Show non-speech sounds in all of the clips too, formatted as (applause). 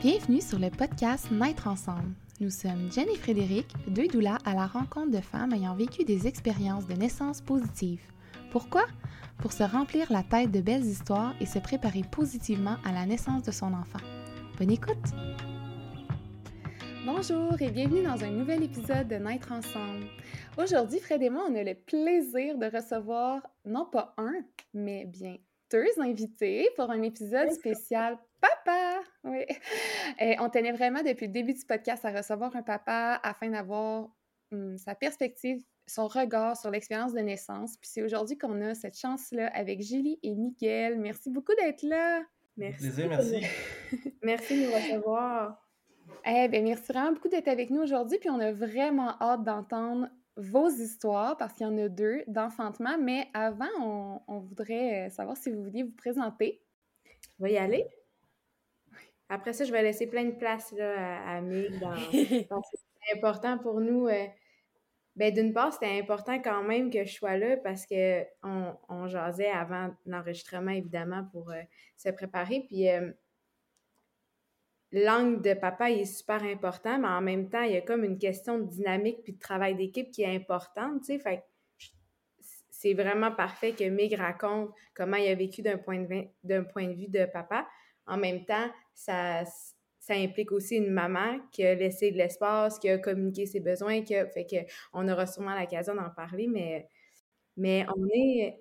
Bienvenue sur le podcast Naître ensemble. Nous sommes Jen et Frédéric, deux doulas à la rencontre de femmes ayant vécu des expériences de naissance positives. Pourquoi? Pour se remplir la tête de belles histoires et se préparer positivement à la naissance de son enfant. Bonne écoute! Bonjour et bienvenue dans un nouvel épisode de Naître ensemble. Aujourd'hui, Fred et moi, on a le plaisir de recevoir non pas un, mais bien deux invités pour un épisode spécial. Oui. (laughs) Et on tenait vraiment depuis le début du podcast à recevoir un papa afin d'avoir hum, sa perspective, son regard sur l'expérience de naissance. Puis c'est aujourd'hui qu'on a cette chance-là avec Julie et Miguel. Merci beaucoup d'être là. Merci. Plaisir, merci. (laughs) merci de nous recevoir. Eh bien, merci vraiment beaucoup d'être avec nous aujourd'hui. Puis on a vraiment hâte d'entendre vos histoires, parce qu'il y en a deux d'enfantement, mais avant, on, voudrait euh, savoir si vous vouliez vous présenter. On va y aller. Après ça, je vais laisser plein de place là, à, Mig. (laughs) c'est important pour nous. Euh, ben, d'une part, c'était important quand même que je sois là parce qu'on on jasait avant l'enregistrement, évidemment, pour euh, se préparer. Puis l'angle de papa est super important, mais en même temps, il y a comme une question de dynamique puis de travail d'équipe qui est importante, tu sais. Fait c'est vraiment parfait que Mig raconte comment il a vécu d'un point, de, point de vue de papa. En même temps, ça, ça implique aussi une maman qui a laissé de l'espace, qui a communiqué ses besoins, qui fait que on aura sûrement l'occasion d'en parler, mais, mais on est,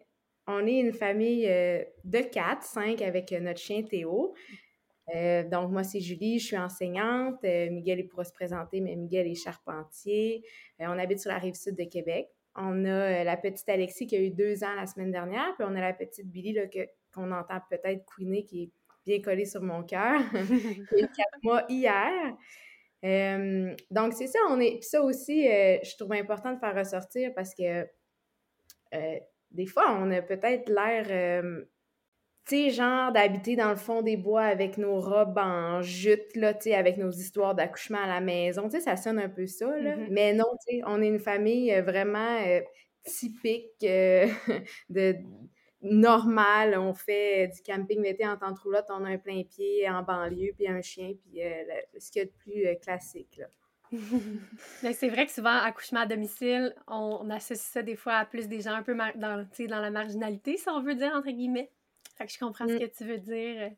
on est une famille euh, de quatre, cinq avec notre chien Théo. Euh, donc, moi, c'est Julie, je suis enseignante. Euh, Miguel, il pourra se présenter, mais Miguel est charpentier. Euh, on habite sur la rive sud de Québec. On a la petite Alexis qui a eu deux ans la semaine dernière, puis on a la petite Billy là, qu'on entend peut-être couiner, qui est bien collée sur mon cœur, (laughs) (laughs) mois hier. donc, c'est ça, on est. Puis ça aussi, je trouve important de faire ressortir parce que des fois, on a peut-être l'air tu sais, genre d'habiter dans le fond des bois avec nos robes en jute, là, tu sais, avec nos histoires d'accouchement à la maison, tu sais, ça sonne un peu ça, là. Mm-hmm. Mais non, tu sais, on est une famille euh, vraiment euh, typique euh, (laughs) de normal. On fait du camping l'été en de roulotte, on a un plein pied en banlieue, puis un chien, puis ce qu'il y a de plus classique, là. (laughs) c'est vrai que souvent, accouchement à domicile, on, on, associe ça des fois à plus des gens un peu dans, dans la marginalité, si on veut dire, entre guillemets. Fait que je comprends ce mmh. que tu veux dire.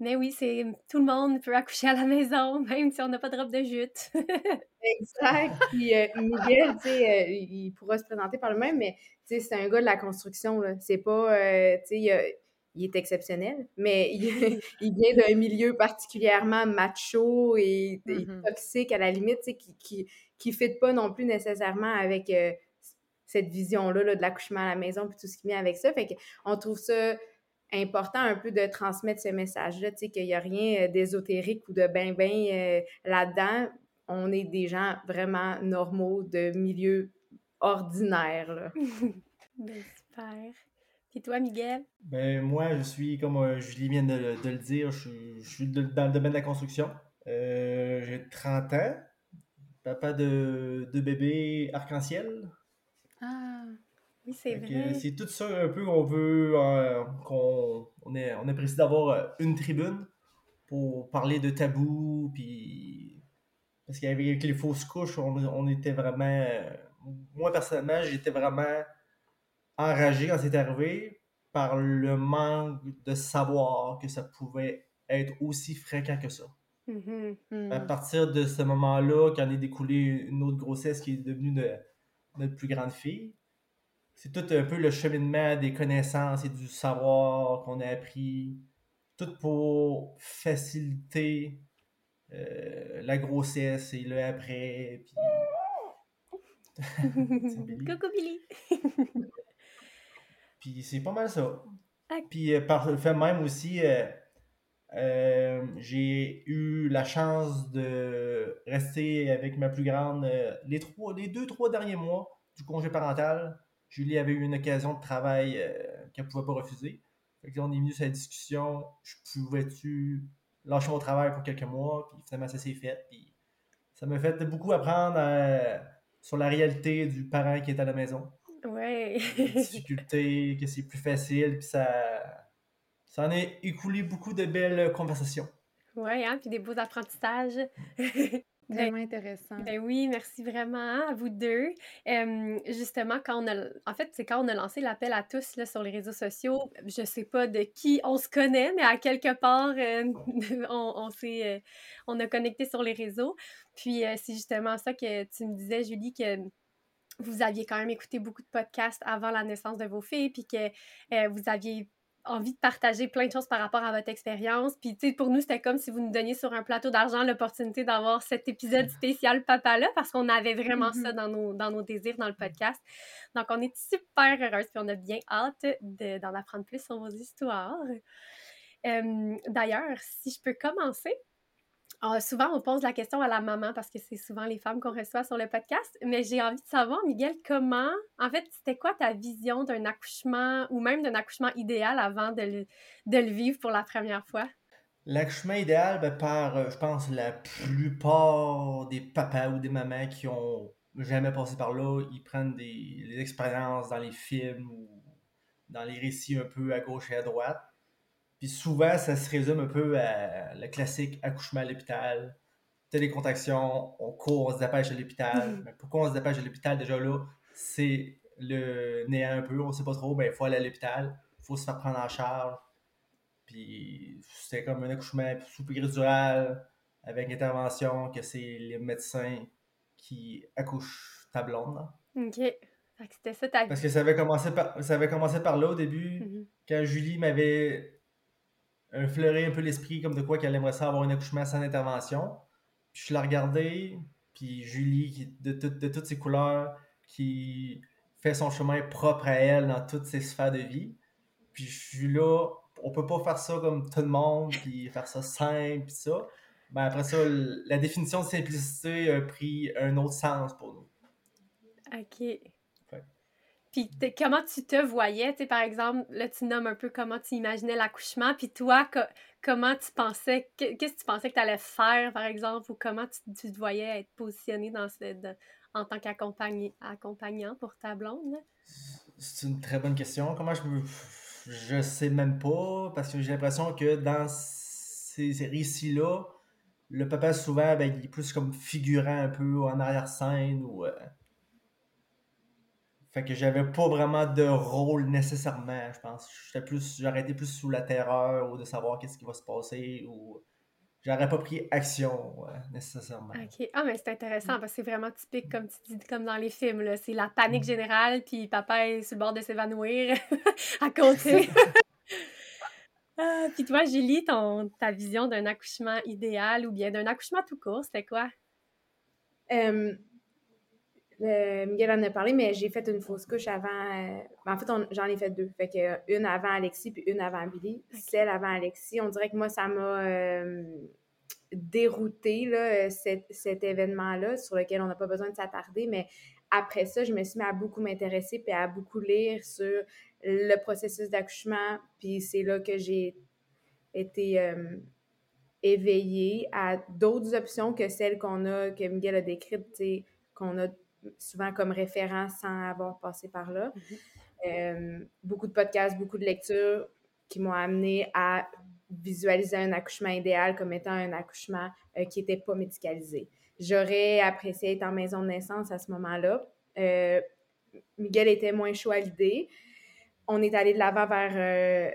Mais oui, c'est tout le monde peut accoucher à la (laughs) maison, même si on n'a pas de robe de jute. (laughs) exact. Puis euh, Miguel, tu sais, euh, il pourra se présenter par le même, mais tu sais, c'est un gars de la construction, là. C'est pas, euh, tu sais, il, est exceptionnel, mais (laughs) il, vient d'un milieu particulièrement macho et, mmh toxique à la limite, tu sais, qui, qui, qui fit pas non plus nécessairement avec cette vision-là là, de l'accouchement à la maison puis tout ce qui vient avec ça. Fait qu'on trouve ça important un peu de transmettre ce message-là, tu sais, qu'il n'y a rien euh, d'ésotérique ou de ben-ben euh, là-dedans. On est des gens vraiment normaux, de milieu ordinaire. (laughs) ben, super. Et toi, Miguel? Ben, moi, je suis, comme euh, Julie vient de, le dire, je, suis dans le domaine de la construction. J'ai 30 ans, papa de deux bébés arc-en-ciel. Ah, oui, c'est vrai. C'est tout ça un peu qu'on veut, euh, qu'on on, est, on apprécie d'avoir euh, une tribune pour parler de tabous, puis parce qu'avec les fausses couches, on, était vraiment, moi personnellement, j'étais vraiment enragé quand c'est arrivé par le manque de savoir que ça pouvait être aussi fréquent que ça. Mm-hmm. À partir de ce moment-là, quand est découlé une autre grossesse qui est devenue notre plus grande fille, c'est tout un peu le cheminement des connaissances et du savoir qu'on a appris, tout pour faciliter euh, la grossesse et le après. (laughs) Coucou Billy! (laughs) puis c'est pas mal ça. Puis euh, par le fait même aussi, euh, j'ai eu la chance de rester avec ma plus grande les, trois, les deux, trois derniers mois du congé parental Julie avait eu une occasion de travail euh, qu'elle ne pouvait pas refuser. Fait on est venu sur la discussion, je pouvais-tu lâcher mon travail pour quelques mois, puis finalement ça s'est fait. Puis ça m'a fait beaucoup apprendre euh, sur la réalité du parent qui est à la maison. Ouais. les difficultés, que c'est plus facile, puis ça, ça en a écoulé beaucoup de belles conversations. Oui, hein, puis des beaux apprentissages. (laughs) Vraiment intéressant. Ben oui, merci vraiment à vous deux. justement, quand on a, en fait, c'est quand on a lancé l'appel à tous là, sur les réseaux sociaux, je sais pas de qui on se connaît, mais à quelque part, (laughs) on, on s'est, on a connecté sur les réseaux. Puis c'est justement ça que tu me disais, Julie, que vous aviez quand même écouté beaucoup de podcasts avant la naissance de vos filles, puis que vous aviez envie de partager plein de choses par rapport à votre expérience. Puis, tu sais, pour nous, c'était comme si vous nous donniez sur un plateau d'argent l'opportunité d'avoir cet épisode spécial papa-là, parce qu'on avait vraiment ça mm-hmm. dans nos, dans nos désirs dans le podcast. Donc, on est super heureuse, puis on a bien hâte d'en apprendre plus sur vos histoires. D'ailleurs, si je peux commencer, ah, souvent, on pose la question à la maman parce que c'est souvent les femmes qu'on reçoit sur le podcast. Mais j'ai envie de savoir, Miguel, comment, en fait, c'était quoi ta vision d'un accouchement ou même d'un accouchement idéal avant de le, vivre pour la première fois? L'accouchement idéal, ben, par, euh, je pense, la plupart des papas ou des mamans qui ont jamais passé par là, ils prennent des expériences dans les films ou dans les récits un peu à gauche et à droite. Puis souvent, ça se résume un peu à le classique accouchement à l'hôpital. Télécontaction, on court, on se dépêche à l'hôpital. Mm-hmm. Mais pourquoi on se dépêche à l'hôpital? Déjà là? C'est le néant un peu, on sait pas trop, ben il faut aller à l'hôpital, il faut se faire prendre en charge. Puis c'était comme un accouchement sous péridurale avec intervention, que c'est les médecins qui accouchent ta blonde. OK. C'était ça ta Parce que ça avait commencé par, ça avait commencé par là au début, mm-hmm. quand Julie m'avait un fleurer un peu l'esprit comme de quoi qu'elle aimerait ça avoir un accouchement sans intervention. Puis je la regardais, puis Julie, qui, de, de toutes ses couleurs, qui fait son chemin propre à elle dans toutes ses sphères de vie. Puis je suis là, on peut pas faire ça comme tout le monde, puis faire ça simple, puis ça. Ben après ça, la définition de simplicité a pris un autre sens pour nous. OK. Puis comment tu te voyais, tu sais, par exemple, là, tu nommes un peu comment tu imaginais l'accouchement, puis toi, comment tu pensais, qu'est-ce que tu pensais que tu allais faire, par exemple, ou comment tu, te voyais être positionné dans en tant qu'accompagnant pour ta blonde? C'est une très bonne question. Comment je Je sais même pas, parce que j'ai l'impression que dans ces, récits-là, le papa, souvent, ben, il est plus comme figurant un peu en arrière-scène ou... Euh, fait que j'avais pas vraiment de rôle nécessairement, je pense. J'étais plus, j'aurais été plus sous la terreur ou de savoir qu'est-ce qui va se passer ou j'aurais pas pris action nécessairement. OK. Ah, mais c'est intéressant parce que c'est vraiment typique, comme tu dis, comme dans les films. Là. C'est la panique mm. générale, puis papa est sur le bord de s'évanouir (laughs) à côté. (laughs) (laughs) ah, puis toi, Julie, ton, ta vision d'un accouchement idéal ou bien d'un accouchement tout court, c'était quoi? Miguel en a parlé, mais j'ai fait une fausse couche avant. Euh, ben, en fait, j'en ai fait deux. Fait que une avant Alexis puis une avant Billy. Celle avant Alexis, on dirait que moi, ça m'a euh, dérouté, là, cet, événement-là, sur lequel on n'a pas besoin de s'attarder. Mais après ça, je me suis mis à beaucoup m'intéresser puis à beaucoup lire sur le processus d'accouchement. Puis c'est là que j'ai été euh, éveillée à d'autres options que celles qu'on a, que Miguel a décrites, qu'on a souvent comme référent sans avoir passé par là. Mhm. Euh, beaucoup de podcasts, beaucoup de lectures qui m'ont amené à visualiser un accouchement idéal comme étant un accouchement euh, qui n'était pas médicalisé. J'aurais apprécié être en maison de naissance à ce moment-là. Euh, Miguel était moins chaud à l'idée. On est allé de l'avant vers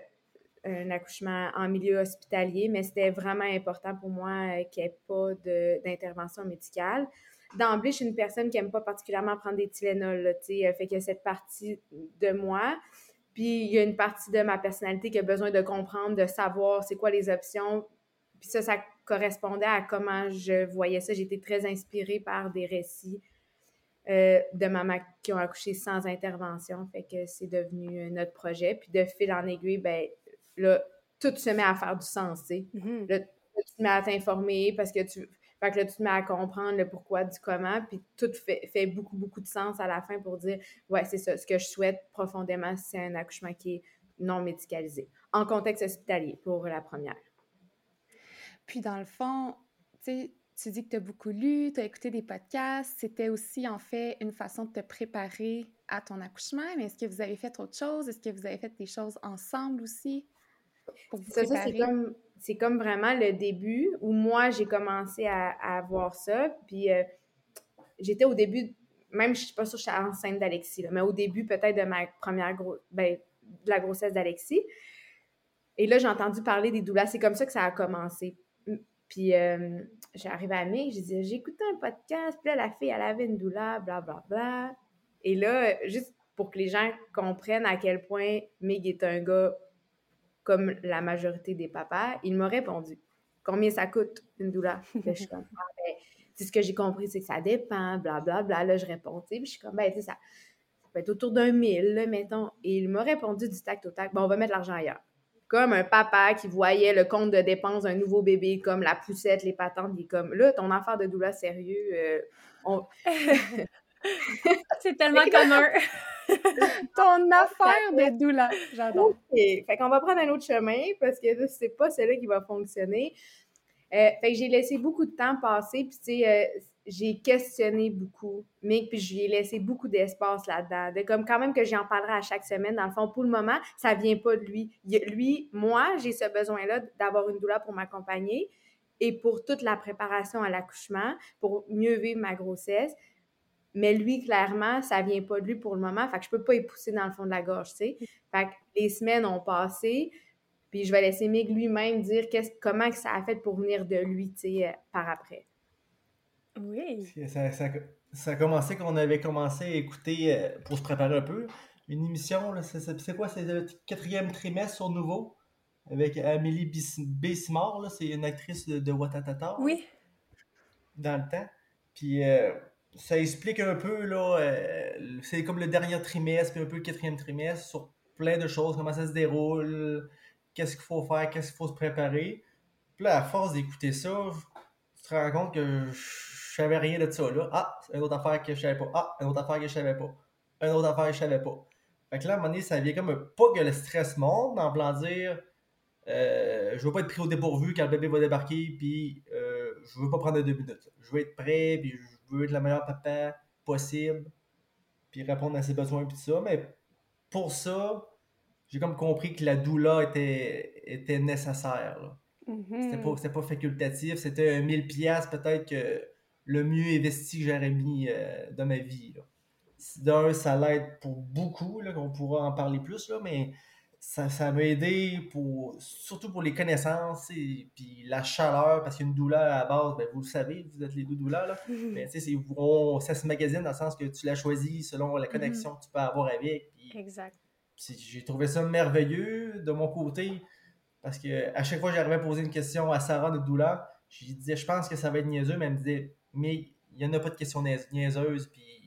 un accouchement en milieu hospitalier, mais c'était vraiment important pour moi qu'il n'y ait pas d'intervention médicale d'emblée, je suis une personne qui n'aime pas particulièrement prendre des Tylenol, tu sais, fait que cette partie de moi. Puis il y a une partie de ma personnalité qui a besoin de comprendre, de savoir c'est quoi les options. Puis ça, ça correspondait à comment je voyais ça. J'étais très inspirée par des récits euh, de mamans qui ont accouché sans intervention. Fait que c'est devenu notre projet. Puis de fil en aiguille, ben là, tout se met à faire du sens, tu sais. Mm-hmm. Là, tu te mets à t'informer parce que tu fait que là, tu te mets à comprendre le pourquoi du comment, puis tout fait, fait, beaucoup, beaucoup de sens à la fin pour dire, ouais, c'est ça, ce que je souhaite profondément, c'est un accouchement qui est non médicalisé, en contexte hospitalier pour la première. Puis dans le fond, tu dis que tu as beaucoup lu, tu as écouté des podcasts. C'était aussi, en fait, une façon de te préparer à ton accouchement. Mais est-ce que vous avez fait autre chose? Est-ce que vous avez fait des choses ensemble aussi pour vous préparer? Ça, c'est comme c'est comme vraiment le début où moi, j'ai commencé à, voir ça. Puis euh, j'étais au début, même je suis pas sûre que j'étais enceinte d'Alexis, mais au début peut-être de ma première gros, ben, de la grossesse d'Alexis. Et là, j'ai entendu parler des doulas. C'est comme ça que ça a commencé. Puis euh, j'ai arrivé à Mick, j'ai dit, j'ai écouté un podcast, puis là, la fille, elle avait une doula, bla, bla, bla. Et là, juste pour que les gens comprennent à quel point Mig est un gars comme la majorité des papas, il m'a répondu Combien ça coûte une doula? Je suis comme ah, ben, ce que j'ai compris, c'est que ça dépend, blablabla. Bla, bla. Là, je réponds, puis je suis comme, ben, tu ça, ça peut être autour d'un mille, mettons. Et il m'a répondu du tac au tac, bon, on va mettre l'argent ailleurs. Comme un papa qui voyait le compte de dépenses d'un nouveau bébé, comme la poussette, les patentes, il est comme, là, ton affaire de doula sérieux, euh, on... (laughs) (laughs) c'est tellement commun. (laughs) Ton affaire de doula. J'adore. OK. Fait qu'on va prendre un autre chemin parce que c'est pas celui qui va fonctionner. Euh, fait que j'ai laissé beaucoup de temps passer, puis tu sais, euh, j'ai questionné beaucoup, mais puis je lui ai laissé beaucoup d'espace là-dedans. De comme quand même que j'en parlerai à chaque semaine, dans le fond, pour le moment, ça vient pas de lui. lui, moi, j'ai ce besoin-là d'avoir une doula pour m'accompagner et pour toute la préparation à l'accouchement, pour mieux vivre ma grossesse. Mais lui, clairement, ça vient pas de lui pour le moment. Fait que je peux pas y pousser dans le fond de la gorge, tu sais. Fait que les semaines ont passé. Puis je vais laisser Mig lui-même dire comment que ça a fait pour venir de lui, tu sais, euh, par après. Oui. Ça, ça, a commencé quand on avait commencé à écouter, euh, pour se préparer un peu, une émission, c'est quoi? C'est le quatrième trimestre sur Nouveau, avec Amélie Bessimard, c'est une actrice de, de Watatata. Oui. Dans le temps. Puis... Euh, ça explique un peu, là, euh, c'est comme le dernier trimestre, puis un peu le quatrième trimestre, sur plein de choses, comment ça se déroule, qu'est-ce qu'il faut faire, qu'est-ce qu'il faut se préparer. Puis là, à force d'écouter ça, tu te rends compte que je savais rien de ça, là. Ah, une autre affaire que je savais pas. Ah, une autre affaire que je savais pas. Une autre affaire que je savais pas. Fait que là, à un moment donné, ça vient comme pas que le stress monte, en plan dire, euh, je veux pas être pris au dépourvu quand le bébé va débarquer, puis euh, je veux pas prendre deux minutes. Je veux être prêt, puis je veux être le meilleur papa possible, puis répondre à ses besoins, puis tout ça. Mais pour ça, j'ai comme compris que la doula était, était nécessaire. Mm-hmm. C'était pas, facultatif, c'était un 1000 pièces peut-être que le mieux investi que j'aurais mis euh, dans ma vie. D'un, ça l'aide pour beaucoup, là, qu'on pourra en parler plus, là, mais ça, m'a aidé pour surtout pour les connaissances et puis la chaleur parce qu'une douleur à la base ben, vous le savez vous êtes les deux douleurs là (laughs) sais ça se magasine dans le sens que tu l'as choisi selon la mhm. connexion que tu peux avoir avec exact j'ai trouvé ça merveilleux de mon côté parce que à chaque fois que j'arrivais à poser une question à Sarah de douleur je lui disais je pense que ça va être niaiseux mais elle me disait mais il n'y en a pas de questions niaiseuses puis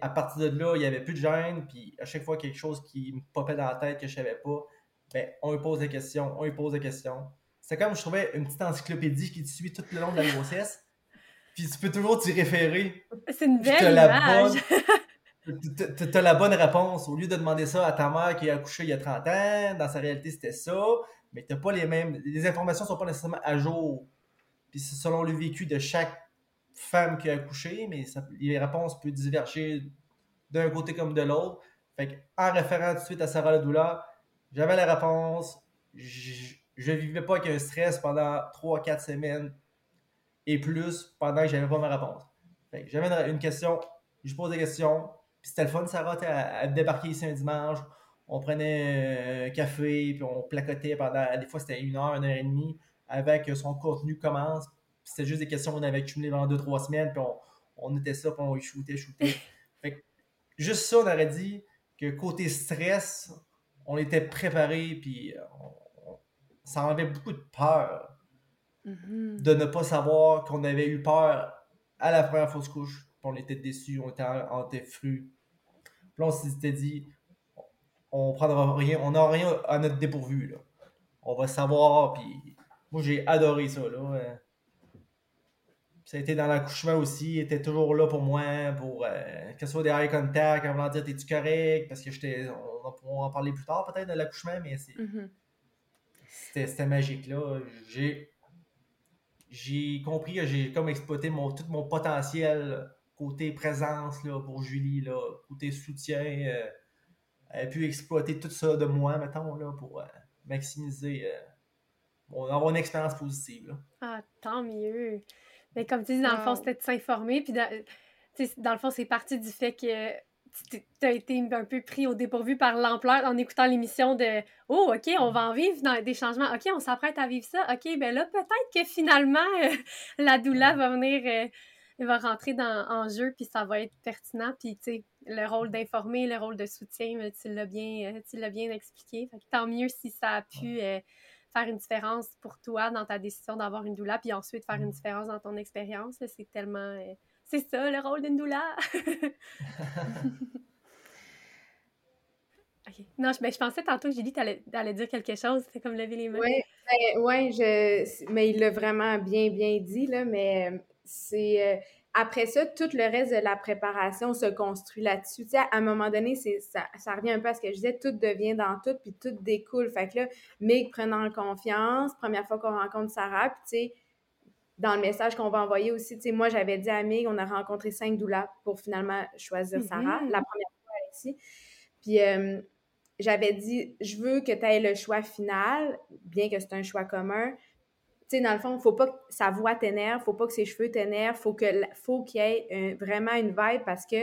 à partir de là, il n'y avait plus de gêne, puis à chaque fois quelque chose qui me popait dans la tête que je savais pas, ben, on lui pose des questions, on lui pose des questions. C'est comme je trouvais une petite encyclopédie qui te suit tout le long de la grossesse, (laughs) puis tu peux toujours t'y référer. C'est une belle image! (laughs) Tu as la bonne réponse. Au lieu de demander ça à ta mère qui a accouché il y a 30 ans, dans sa réalité c'était ça, mais t'as pas les mêmes. Les informations sont pas nécessairement à jour. Puis c'est selon le vécu de chaque femme qui a accouché, mais les réponses peuvent diverger d'un côté comme de l'autre. Fait en référant tout de suite à Sarah douleur, j'avais la réponse. Je, ne vivais pas avec un stress pendant 3-4 semaines et plus pendant que j'avais pas ma réponse. J'avais une, question, je pose des questions, puis c'était le fun, Sarah, à, débarquer ici un dimanche. On prenait un café, puis on placotait pendant, des fois c'était une heure, une heure et demie, avec son contenu commence, c'était juste des questions qu'on avait accumulées pendant deux, trois semaines, puis on, on était ça, puis on shootait, shootait. (laughs) fait juste ça, on aurait dit que côté stress, on était préparé, puis ça enlevait beaucoup de peur mm-hmm. de ne pas savoir qu'on avait eu peur à la première fausse couche, puis on était déçus, on était, on était Puis là, on s'était dit, on prendra rien, on n'a rien à notre dépourvu, là. On va savoir, puis moi, j'ai adoré ça, là ça a été dans l'accouchement aussi, il était toujours là pour moi, pour euh, que ce soit des eye contact, en voulant dire t'es-tu correct, parce que j'étais. On va en parler plus tard peut-être de l'accouchement, mais mm-hmm. c'était magique là. J'ai j'ai compris que j'ai comme exploité mon, tout mon potentiel côté présence là, pour Julie, là, côté soutien. Euh, elle a pu exploiter tout ça de moi, mettons, là, pour euh, maximiser on va avoir une expérience positive. Ah, tant mieux. Mais comme tu dis, dans le fond, c'était de s'informer. Puis, dans, dans le fond, c'est parti du fait que tu as été un peu pris au dépourvu par l'ampleur en écoutant l'émission de Oh, OK, on va en vivre dans des changements. OK, on s'apprête à vivre ça. OK, ben là, peut-être que finalement, euh, (laughs) la doula va venir, euh, va rentrer dans, en jeu, puis ça va être pertinent. Puis, tu sais, le rôle d'informer, le rôle de soutien, euh, tu l'as bien, bien expliqué. tant mieux si ça a pu faire une différence pour toi dans ta décision d'avoir une doula, puis ensuite faire une différence dans ton expérience. C'est tellement c'est ça le rôle d'une doula. (laughs) (laughs) Non, je, ben, je pensais tantôt, Julie, tu allais, dire quelque chose. C'est comme lever les mains. Oui, ben, ouais, je, mais il l'a vraiment bien, bien dit, là, mais euh, c'est. Après ça, tout le reste de la préparation se construit là-dessus. Tu sais, à un moment donné, c'est, ça, ça revient un peu à ce que je disais, tout devient dans tout, puis tout découle. Fait que là, Mig prenant confiance, première fois qu'on rencontre Sarah, puis tu sais, dans le message qu'on va envoyer aussi, tu sais, moi, j'avais dit à Mig, on a rencontré cinq doulas pour finalement choisir mm-hmm. Sarah, la première fois ici. Puis euh, j'avais dit, je veux que tu aies le choix final, bien que c'est un choix commun. Tu sais, dans le fond, faut pas que sa voix t'énerve, faut pas que ses cheveux t'énervent, faut que faut qu'il y ait vraiment une vibe parce que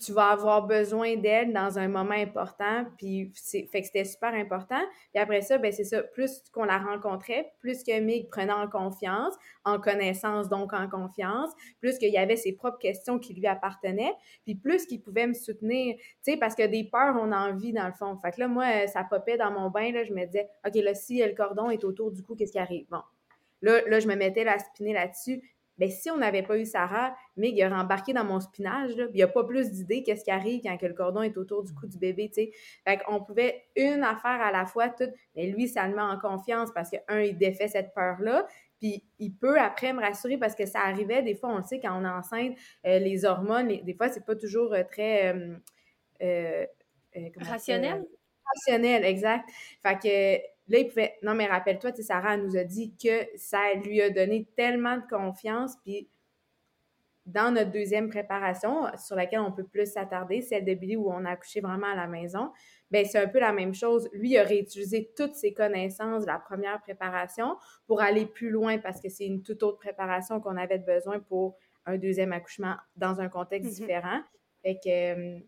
tu vas avoir besoin d'elle dans un moment important. Puis, c'est, fait que c'était super important. Puis après ça, ben c'est ça. Plus qu'on la rencontrait, plus que Mig prenait en confiance, en connaissance, donc en confiance, plus qu'il y avait ses propres questions qui lui appartenaient, puis plus qu'il pouvait me soutenir. Tu sais, parce que des peurs, on a envie dans le fond. Fait que là, moi, ça popait dans mon bain, là, je me disais, OK, là, si le cordon est autour du cou, qu'est-ce qui arrive? Bon. Là, là, je me mettais la spinner là-dessus. Bien, si on n'avait pas eu Sarah, Mig il aurait embarqué dans mon spinage, là, il n'y a pas plus d'idées qu'est-ce qui arrive quand que le cordon est autour du cou du bébé, tu sais. Fait qu'on pouvait une affaire à la fois, tout, mais lui, ça le met en confiance parce que, un, il défait cette peur-là, puis il peut après me rassurer parce que ça arrivait, des fois, on le sait, quand on est enceinte, euh, les hormones, des fois, c'est pas toujours euh, très... Euh, rationnel? Rationnel, exact. Fait que Là, il pouvait. Non, mais rappelle-toi, Sarah nous a dit que ça lui a donné tellement de confiance. Puis, dans notre deuxième préparation, sur laquelle on peut plus s'attarder, celle de Billy où on a accouché vraiment à la maison, ben c'est un peu la même chose. Lui, il a réutilisé toutes ses connaissances de la première préparation pour aller plus loin parce que c'est une toute autre préparation qu'on avait besoin pour un deuxième accouchement dans un contexte mm-hmm. différent. Fait que euh,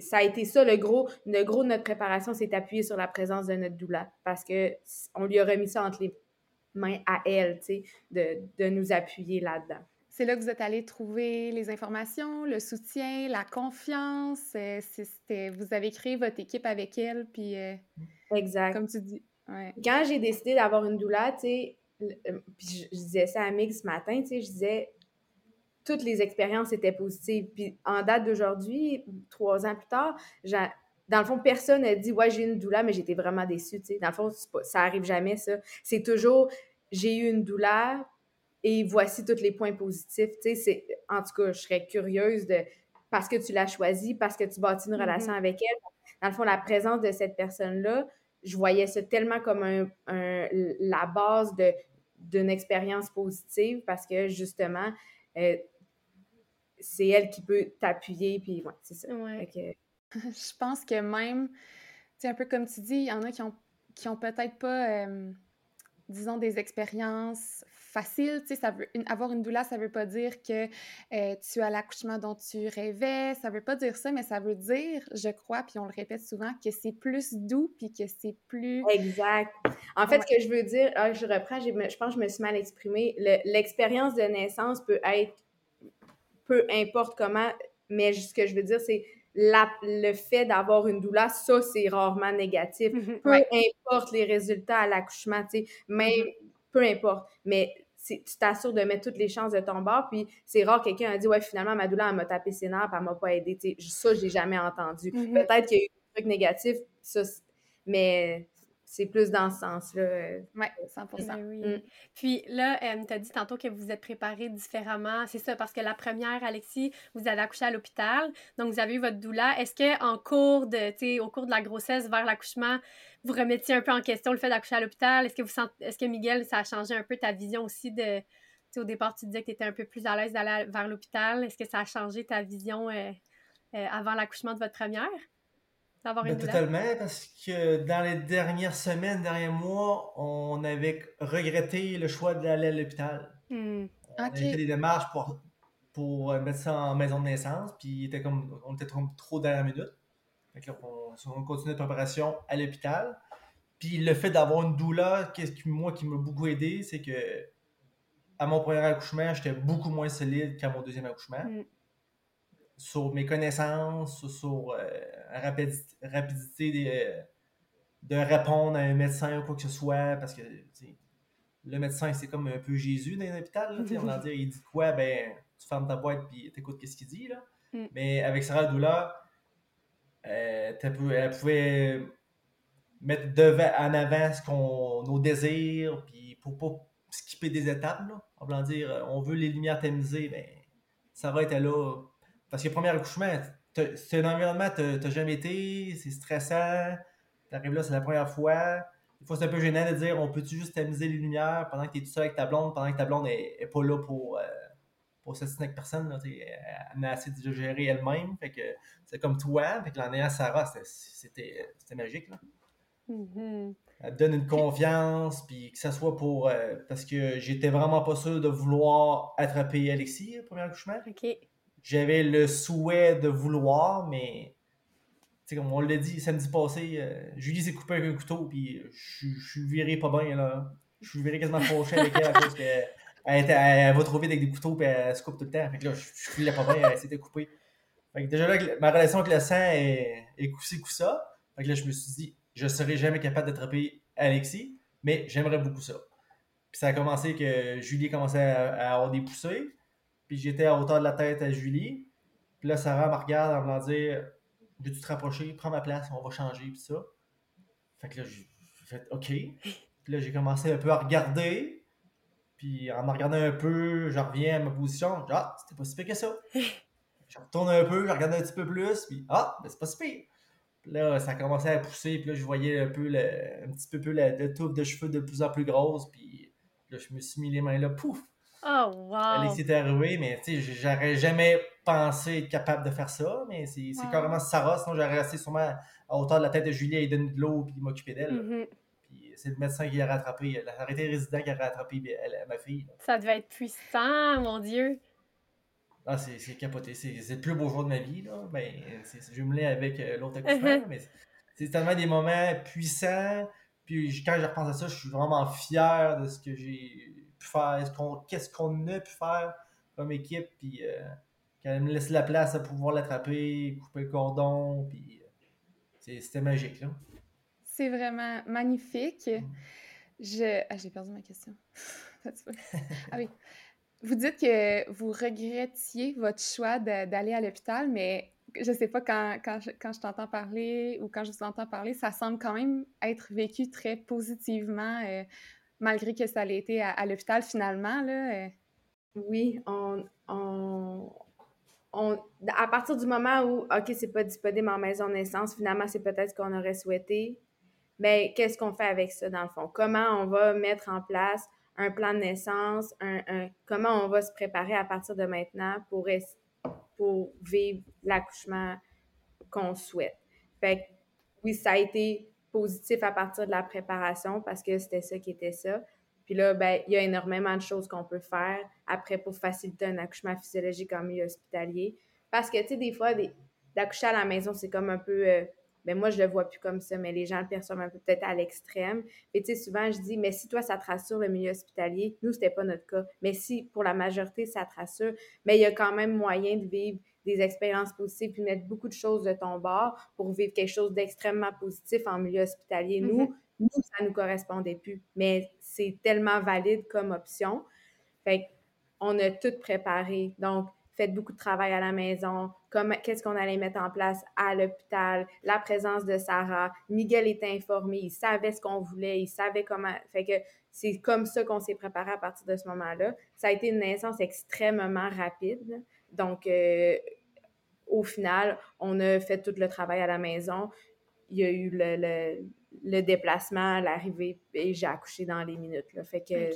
ça a été ça le gros, le gros de notre préparation, c'est appuyer sur la présence de notre doula parce que on lui a remis ça entre les mains à elle, tu sais, de, de nous appuyer là-dedans. C'est là que vous êtes allé trouver les informations, le soutien, la confiance. Euh, c'était, vous avez créé votre équipe avec elle, puis. Euh, exact. Comme tu dis. Quand j'ai décidé d'avoir une doula, tu sais, euh, puis je, je, disais ça à Mig ce matin, tu sais, je disais, toutes les expériences étaient positives. Puis en date d'aujourd'hui, trois ans plus tard, dans le fond, personne n'a dit Ouais, j'ai une doula, mais j'étais vraiment déçue. Dans le fond, ça arrive jamais, ça. C'est toujours j'ai eu une doula et voici tous les points positifs. En tout cas, je serais curieuse de parce que tu l'as choisi, parce que tu bâtis une mm-hmm. relation avec elle. Dans le fond, la présence de cette personne-là, je voyais ça tellement comme un, la base d'une expérience positive parce que justement, euh, c'est elle qui peut t'appuyer, puis ouais, c'est ça. (laughs) je pense que même, tu un peu comme tu dis, il y en a qui ont, qui ont peut-être pas, euh, disons, des expériences faciles. Tu sais, ça veut, avoir une doula, ça veut pas dire que euh, tu as l'accouchement dont tu rêvais, ça veut pas dire ça, mais ça veut dire, je crois, puis on le répète souvent, que c'est plus doux, puis que c'est plus... Exact. En fait, ce que je veux dire, ah, je reprends, je pense que je me suis mal exprimée, l'expérience de naissance peut être peu importe comment, mais ce que je veux dire, c'est le fait d'avoir une doula, ça, c'est rarement négatif. Mm-hmm. peu importe les résultats à l'accouchement, tu sais, mais mm-hmm. peu importe. Mais tu t'assures de mettre toutes les chances de ton bord, puis c'est rare quelqu'un a dit « Ouais, finalement, ma doula, elle m'a tapé ses nerfs, elle m'a pas aidé. » Ça, je l'ai jamais entendu. Mm-hmm. Peut-être qu'il y a eu des trucs négatifs, ça, mais c'est plus dans ce sens-là. Euh, oui, 100 ben oui. Mm. Puis là, euh, tu as dit tantôt que vous êtes préparé différemment. C'est ça, parce que la première, Alexis, vous allez accoucher à l'hôpital. Donc, vous avez eu votre doula. Est-ce qu'en cours de, tu au cours de la grossesse vers l'accouchement, vous remettiez un peu en question le fait d'accoucher à l'hôpital? Est-ce que vous sentez, est-ce que Miguel, ça a changé un peu ta vision aussi de, au départ, tu disais que tu étais un peu plus à l'aise d'aller vers l'hôpital. Est-ce que ça a changé ta vision euh, avant l'accouchement de votre première? D'avoir ben, une? Totalement, parce que dans les dernières semaines, derniers mois, on avait regretté le choix d'aller à l'hôpital. Hmm. On avait fait des démarches pour, pour euh, mettre ça en maison de naissance, puis il était comme, on était trop, trop dernière minute. Fait que là, on, on continue notre préparation à l'hôpital. Puis le fait d'avoir une qu'est-ce qui, moi, qui m'a beaucoup aidé, c'est que à mon premier accouchement, j'étais beaucoup moins solide qu'à mon deuxième accouchement. Mm. Sur mes connaissances, sur euh, la rapidi- rapidité des, euh, de répondre à un médecin ou quoi que ce soit, parce que le médecin, c'est comme un peu Jésus dans l'hôpital. là, On va (laughs) dire, il dit quoi, ben, tu fermes ta boîte puis t'écoutes ce qu'il dit. Là. Mm. Mais avec Sarah Doula, euh, elle pouvait mettre devant, en avant ce qu'on, nos désirs, puis pour pas skipper des étapes. Là. On va dire, on veut les lumières tamisées, ben, Sarah était là. Parce que le premier accouchement, c'est un environnement que t'as jamais été, c'est stressant, t'arrives là, c'est la première fois. Des fois, c'est un peu gênant de dire on peut-tu juste tamiser les lumières pendant que tu es tout seul avec ta blonde, pendant que ta blonde est, est pas là pour, euh, pour avec personne. Là, tu elle a assez déjà géré elle-même. Fait que c'est comme toi. Fait que l'en ayant Sarah, c'était- magique. Là. Mhm. Elle te donne une confiance, puis que ça soit pour. euh, parce que j'étais vraiment pas sûr de vouloir attraper Alexis au premier accouchement. OK. J'avais le souhait de vouloir, mais. Comme on l'a dit samedi passé, euh, Julie s'est coupée avec un couteau, puis je suis viré pas bien, là. Je suis viré quasiment fauché avec elle à cause que. Elle, elle- va trop vite avec des couteaux, puis elle se coupe tout le temps. Fait que là, je, filais pas bien, elle s'était coupée. Fait que déjà là, ma relation avec le sang est, est coup-ci, coup-ça. Fait que là, je me suis dit, je serais jamais capable d'attraper Alexis, mais j'aimerais beaucoup ça. Puis ça a commencé que Julie commençait à avoir des poussées. Puis j'étais à hauteur de la tête à Julie. Puis là, Sarah me regarde en me dire Veux-tu te rapprocher? Prends ma place, on va changer. Puis ça. Fait que là, j'ai fait OK. Puis là, j'ai commencé un peu à regarder. Puis en me regardant un peu, je reviens à ma position. Je Ah, c'était pas si pire que ça. Je retourne un peu, je regarde un petit peu plus. Puis Ah, ben c'est pas si pire. Puis là, ça commençait à pousser. Puis là, je voyais un peu, le- un petit peu plus la, le touffe de cheveux de plus en plus grosse. Puis là, je me suis mis les mains là. Pouf Oh, wow! Alexis est arrivé, mais tu sais, j'aurais jamais pensé être capable de faire ça, mais c'est Wow. carrément Sarah, sinon j'aurais resté sûrement à hauteur de la tête de Julie donner de l'eau puis m'occuper d'elle. Mhm. Puis c'est le médecin qui a rattrapé, l'arrêté résident qui a rattrapé elle- ma fille. là. Ça devait être puissant, mon Dieu! Ah, c'est capoté, c'est le plus beau jour de ma vie, là. Ben, c'est jumelé avec euh, l'autre accouchement, (laughs) mais c'est- tellement des moments puissants. Puis quand je repense à ça, je suis vraiment fier de ce que j'ai pu faire, qu'on- qu'est-ce qu'on a pu faire comme équipe. Puis euh, quand elle me laisse la place à pouvoir l'attraper, couper le cordon, puis euh, c'était magique, là. C'est vraiment magnifique. Je... Ah, j'ai perdu ma question. (laughs) Ah oui. Vous dites que vous regrettiez votre choix d'aller à l'hôpital, mais je sais pas, quand, quand je, quand je t'entends parler ou quand je vous entends parler, ça semble quand même être vécu très positivement, euh, malgré que ça l'ait été à, l'hôpital finalement. Là, euh. Oui, on, on, on- à partir du moment où, OK, c'est pas disponible en maison de naissance, finalement, c'est peut-être ce qu'on aurait souhaité. Mais qu'est-ce qu'on fait avec ça, dans le fond? Comment on va mettre en place un plan de naissance? Un, comment on va se préparer à partir de maintenant pour, pour vivre l'accouchement qu'on souhaite? Fait que, oui, ça a été positif à partir de la préparation parce que c'était ça qui était ça. Puis là, ben, il y a énormément de choses qu'on peut faire après pour faciliter un accouchement physiologique en milieu hospitalier. Parce que, tu sais, des fois, d'accoucher à la maison, c'est comme un peu. euh, ben moi, je le vois plus comme ça, mais les gens le perçoivent un peu peut-être à l'extrême. Et tu sais, souvent, je dis, mais si toi, ça te rassure le milieu hospitalier, nous, c'était pas notre cas. Mais si pour la majorité, ça te rassure, mais il y a quand même moyen de vivre des expériences positives puis mettre beaucoup de choses de ton bord pour vivre quelque chose d'extrêmement positif en milieu hospitalier. Nous, nous, ça nous correspondait plus. Mais c'est tellement valide comme option. Fait on a tout préparé. Donc, faites beaucoup de travail à la maison. Qu'est-ce qu'on allait mettre en place à l'hôpital? La présence de Sarah. Miguel était informé. Il savait ce qu'on voulait. Il savait comment. Fait que c'est comme ça qu'on s'est préparé à partir de ce moment-là. Ça a été une naissance extrêmement rapide. Donc, euh, au final, on a fait tout le travail à la maison. Il y a eu le, le, le déplacement, l'arrivée, et j'ai accouché dans les minutes. Là. Fait que,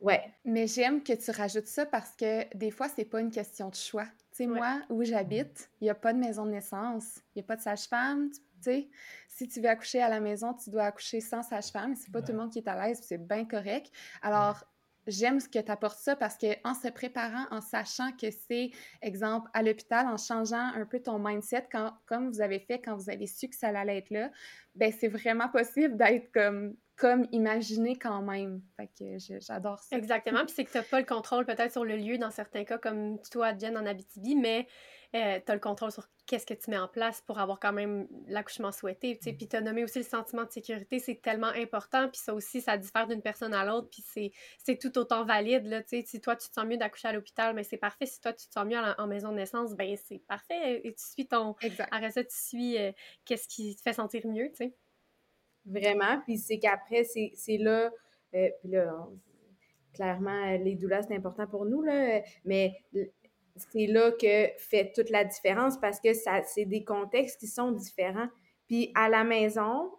ouais, Mais j'aime que tu rajoutes ça parce que des fois, c'est pas une question de choix. Tu sais, moi, où j'habite, il n'y a pas de maison de naissance, il n'y a pas de sage-femme. Tu sais, si tu veux accoucher à la maison, tu dois accoucher sans sage-femme. C'est pas tout le monde qui est à l'aise, c'est bien correct. Alors, j'aime ce que tu apportes ça parce qu'en se préparant, en sachant que c'est, exemple, à l'hôpital, en changeant un peu ton mindset, quand, comme vous avez fait quand vous avez su que ça allait être là, ben c'est vraiment possible d'être comme comme imaginé quand même. Fait que j'adore ça. Exactement. Puis c'est que tu n'as pas le contrôle peut-être sur le lieu dans certains cas, comme toi, Jen, en Abitibi, mais euh, tu as le contrôle sur qu'est-ce que tu mets en place pour avoir quand même l'accouchement souhaité. Sais. Puis tu as nommé aussi le sentiment de sécurité, c'est tellement important. Puis ça aussi, ça diffère d'une personne à l'autre. Puis c'est tout autant valide. Là. Si toi, tu te sens mieux d'accoucher à l'hôpital, mais ben, c'est parfait. Si toi, tu te sens mieux en, maison de naissance, ben c'est parfait. Et tu suis ton... Exact. Après ça, tu suis euh, qu'est-ce qui te fait sentir mieux, sais. Vraiment. Puis c'est qu'après, c'est là, euh, puis là, clairement, les doulas, c'est important pour nous, là, mais c'est là que fait toute la différence parce que ça, c'est des contextes qui sont différents. Puis à la maison,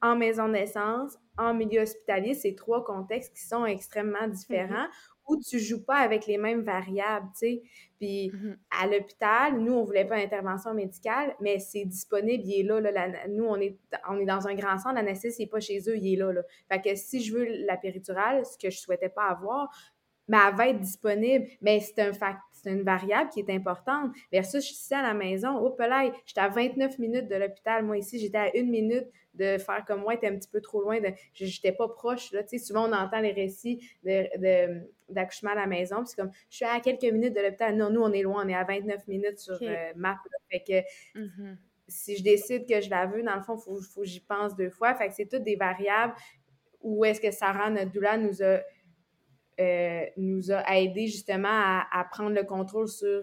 en maison de naissance, en milieu hospitalier, c'est trois contextes qui sont extrêmement différents où tu joues pas avec les mêmes variables, tu sais. Puis mm-hmm. à l'hôpital, nous, on voulait pas d'intervention médicale, mais c'est disponible, il est là, là nous, on est, on est dans un grand centre, l'anesthèse, c'est pas chez eux, il est là, là. Fait que si je veux la péridurale, ce que je souhaitais pas avoir, mais elle va être disponible, mais c'est un fact, c'est une variable qui est importante. Versus, je suis à la maison, oh, là, j'étais à 29 minutes de l'hôpital. Moi, ici, j'étais à une minute de faire comme moi, t'es un petit peu trop loin, de, j'étais pas proche, là, tu sais, souvent on entend les récits de, d'accouchement à la maison, puis c'est comme, je suis à quelques minutes de l'hôpital, non, nous, on est loin, on est à 29 minutes sur euh, map, fait que... Mm-hmm. Si je décide que je la veux, dans le fond, il faut, faut que j'y pense deux fois. Fait que c'est toutes des variables où est-ce que Sarah, notre doula, nous a, euh, nous a aidé justement à, à, prendre le contrôle sur,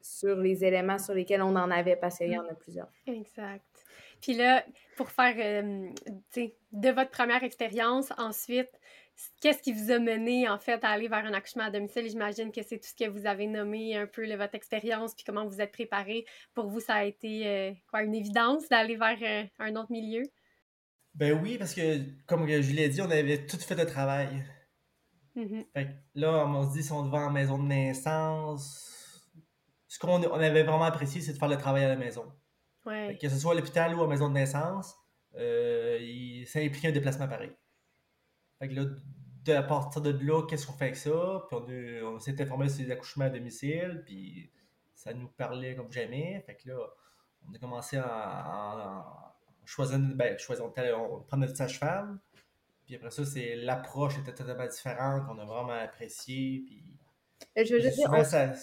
sur les éléments sur lesquels on en avait, parce qu'il y en a plusieurs. Exact. Puis là, pour faire, euh, de votre première expérience, ensuite, qu'est-ce qui vous a mené, en fait, à aller vers un accouchement à domicile? J'imagine que c'est tout ce que vous avez nommé, un peu votre expérience, puis comment vous êtes préparé. Pour vous, ça a été, euh, quoi, une évidence d'aller vers euh, un autre milieu? Ben oui, parce que, comme je l'ai dit, on avait tout fait le travail. Mm-hmm. Fait que là, on se dit, si on va en maison de naissance, ce qu'on on avait vraiment apprécié, c'est de faire le travail à la maison. Que ce soit à l'hôpital ou à la maison de naissance, euh, ça implique un déplacement pareil. Fait que là, de, à partir de là, qu'est-ce qu'on fait avec ça? Puis on, s'est informé sur les accouchements à domicile, puis ça nous parlait comme jamais. Fait que là, on a commencé à, choisir, ben, choisir, on, prend notre sage-femme. Puis après ça, c'est l'approche était totalement différente, qu'on a vraiment apprécié. Puis, je veux juste dire, ça,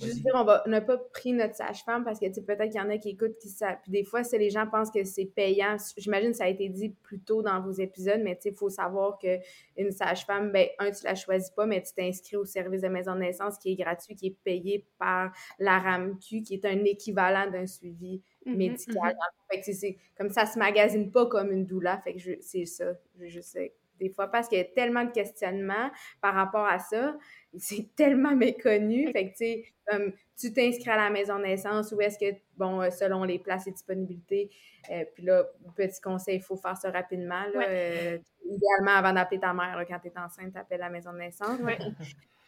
Juste dire, on n'a pas pris notre sage-femme parce que peut-être qu'il y en a qui écoutent qui savent. Puis des fois, c'est les gens pensent que c'est payant. J'imagine que ça a été dit plus tôt dans vos épisodes, mais il faut savoir qu'une sage-femme, ben, un, tu la choisis pas, mais tu t'inscris au service de maison de naissance qui est gratuit, qui est payé par la RAMQ, qui est un équivalent d'un suivi mm-hmm, médical. Mm-hmm. Fait que c'est comme ça se magasine pas comme une doula. Fait que c'est ça. Je, je sais des fois parce qu'il y a tellement de questionnements par rapport à ça. C'est (laughs) tellement méconnu. Fait que, tu tu t'inscris à la maison de naissance ou est-ce que, bon, euh, selon les places et disponibilités, euh, puis là, petit conseil, il faut faire ça rapidement. Là, euh, idéalement, avant d'appeler ta mère, quand tu es enceinte, tu appelles la maison de naissance. Ouais. (laughs)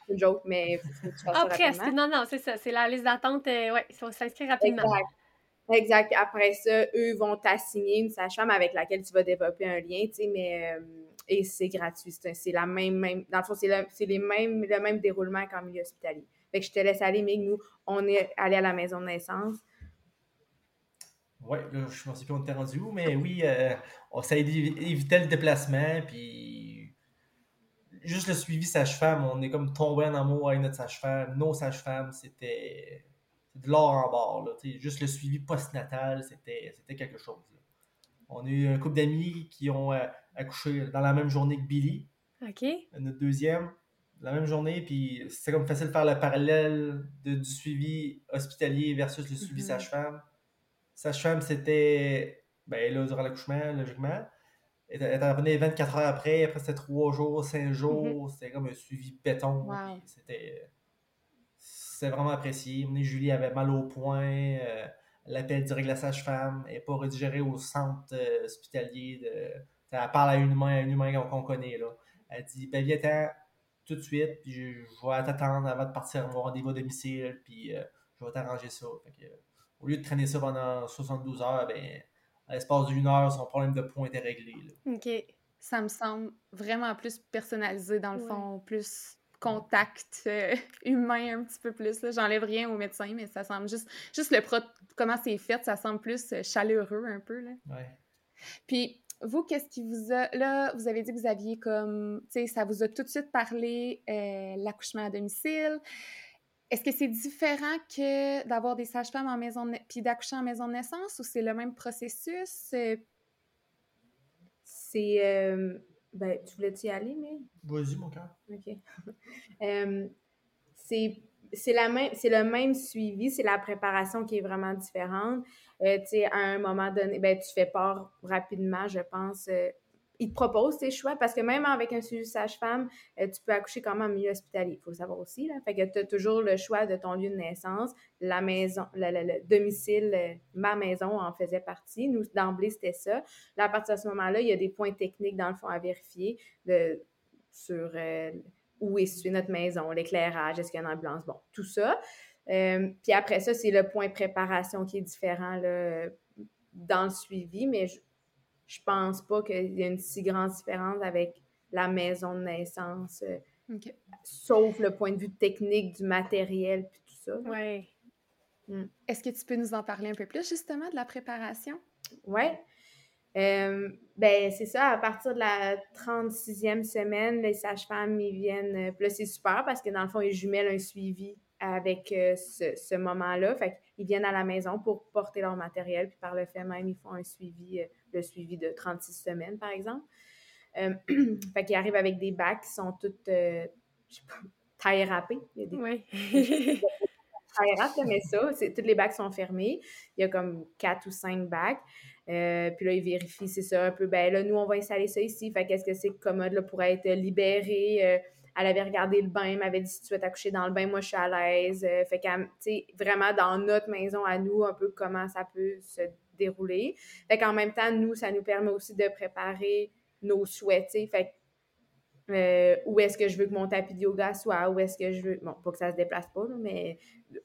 C'est une joke, mais il faut, que tu fasses ah, presque. Non, non, c'est ça. C'est la liste d'attente. ouais, il faut s'inscrire rapidement. Exact. Exact. Après ça, eux vont t'assigner une sage-femme avec laquelle tu vas développer un lien, tu sais, mais et c'est gratuit. C'est la même, même, dans le fond, c'est le, les mêmes, le même déroulement qu'en milieu hospitalier. Fait que je te laisse aller, mais nous, on est allé à la maison de naissance. Oui, je ne sais plus on était rendu où, mais oui, euh, ça évitait le déplacement, puis juste le suivi sage-femme, on est comme tombé en amour avec notre sage-femme. Nos sages-femmes, c'était de l'or en barre. juste le suivi postnatal, c'était quelque chose. On a eu un couple d'amis qui ont euh, accouché dans la même journée que Billy. OK. Notre deuxième, la même journée, puis c'est comme facile de faire le parallèle du suivi hospitalier versus le suivi mm-hmm. sage-femme. Sage-femme, c'était ben, là, durant l'accouchement, logiquement. Elle revenue 24 heures après, après c'était 3 jours, 5 jours, mm-hmm. c'était comme un suivi béton. C'était vraiment apprécié. Julie avait mal au point. Euh, l'appel direct de la sage-femme, et pas redigéré au centre euh, hospitalier. De, elle parle à une humain, à une humain qu'on connaît. Là. Elle dit ben, viens tout de suite, puis je, vais t'attendre avant de partir à mon rendez-vous à domicile, puis je vais t'arranger ça. au lieu de traîner ça pendant 72 heures, ben, à l'espace d'une heure, son problème de points était réglé. OK. Ça me semble vraiment plus personnalisé, dans le fond, plus contact euh, humain un petit peu plus. J'enlève rien au médecin, mais ça semble juste, juste le pro comment c'est fait, ça semble plus euh, chaleureux un peu. Là. Ouais. Puis, vous, qu'est-ce qui vous a. Là, vous avez dit que vous aviez comme. Tu sais, ça vous a tout de suite parlé euh, l'accouchement à domicile. Est-ce que c'est différent que d'avoir des sages-femmes en maison de... puis d'accoucher en maison de naissance ou c'est le même processus? C'est. Euh, ben, tu voulais-tu y aller, mais. Vas-y, mon cœur. OK. (laughs) euh, c'est. C'est, la même, c'est le même suivi, c'est la préparation qui est vraiment différente. Euh, tu sais, à un moment donné, ben, tu fais part rapidement, je pense, euh, il te propose tes choix parce que même avec un suivi sage-femme, euh, tu peux accoucher quand même en milieu hospitalier. Il faut le savoir aussi. Là. Fait que tu as toujours le choix de ton lieu de naissance. La maison, le, domicile, euh, ma maison en faisait partie. Nous, d'emblée, c'était ça. Là, à partir de ce moment-là, il y a des points techniques, dans le fond, à vérifier sur euh, où est située notre maison, l'éclairage, est-ce qu'il y a une ambulance, bon, tout ça. puis après ça, c'est le point préparation qui est différent là, dans le suivi, mais je, je pense pas qu'il y ait une si grande différence avec la maison de naissance, euh, sauf le point de vue technique du matériel puis tout ça. Oui. Mm. Est-ce que tu peux nous en parler un peu plus justement de la préparation? Oui. Euh, ben, c'est ça, à partir de la 36e semaine, les sages-femmes, ils viennent. Euh, puis là, c'est super parce que dans le fond, ils jumellent un suivi avec ce, ce moment-là. Fait qu'ils viennent à la maison pour porter leur matériel, puis par le fait même, ils font un suivi le suivi de 36 semaines, par exemple. Euh, (clears throat) fait qu'ils arrivent avec des bacs qui sont toutes, euh, je sais pas, taille râpées. Il y a des, oui. (laughs) taille mais ça, toutes les bacs sont fermés. Il y a comme quatre ou cinq bacs. Euh, puis là, ils vérifient, c'est ça, un peu, ben là, nous, on va installer ça ici. Fait qu'est-ce que c'est commode là, pour être libéré? Elle avait regardé le bain, m'avait dit si tu veux t'accoucher dans le bain, moi je suis à l'aise. fait que, vraiment dans notre maison à nous, un peu comment ça peut se dérouler. Fait qu'en même temps, nous, ça nous permet aussi de préparer nos souhaits, Fait euh, où est-ce que je veux que mon tapis de yoga soit, où est-ce que je veux, bon, pas que ça se déplace pas, mais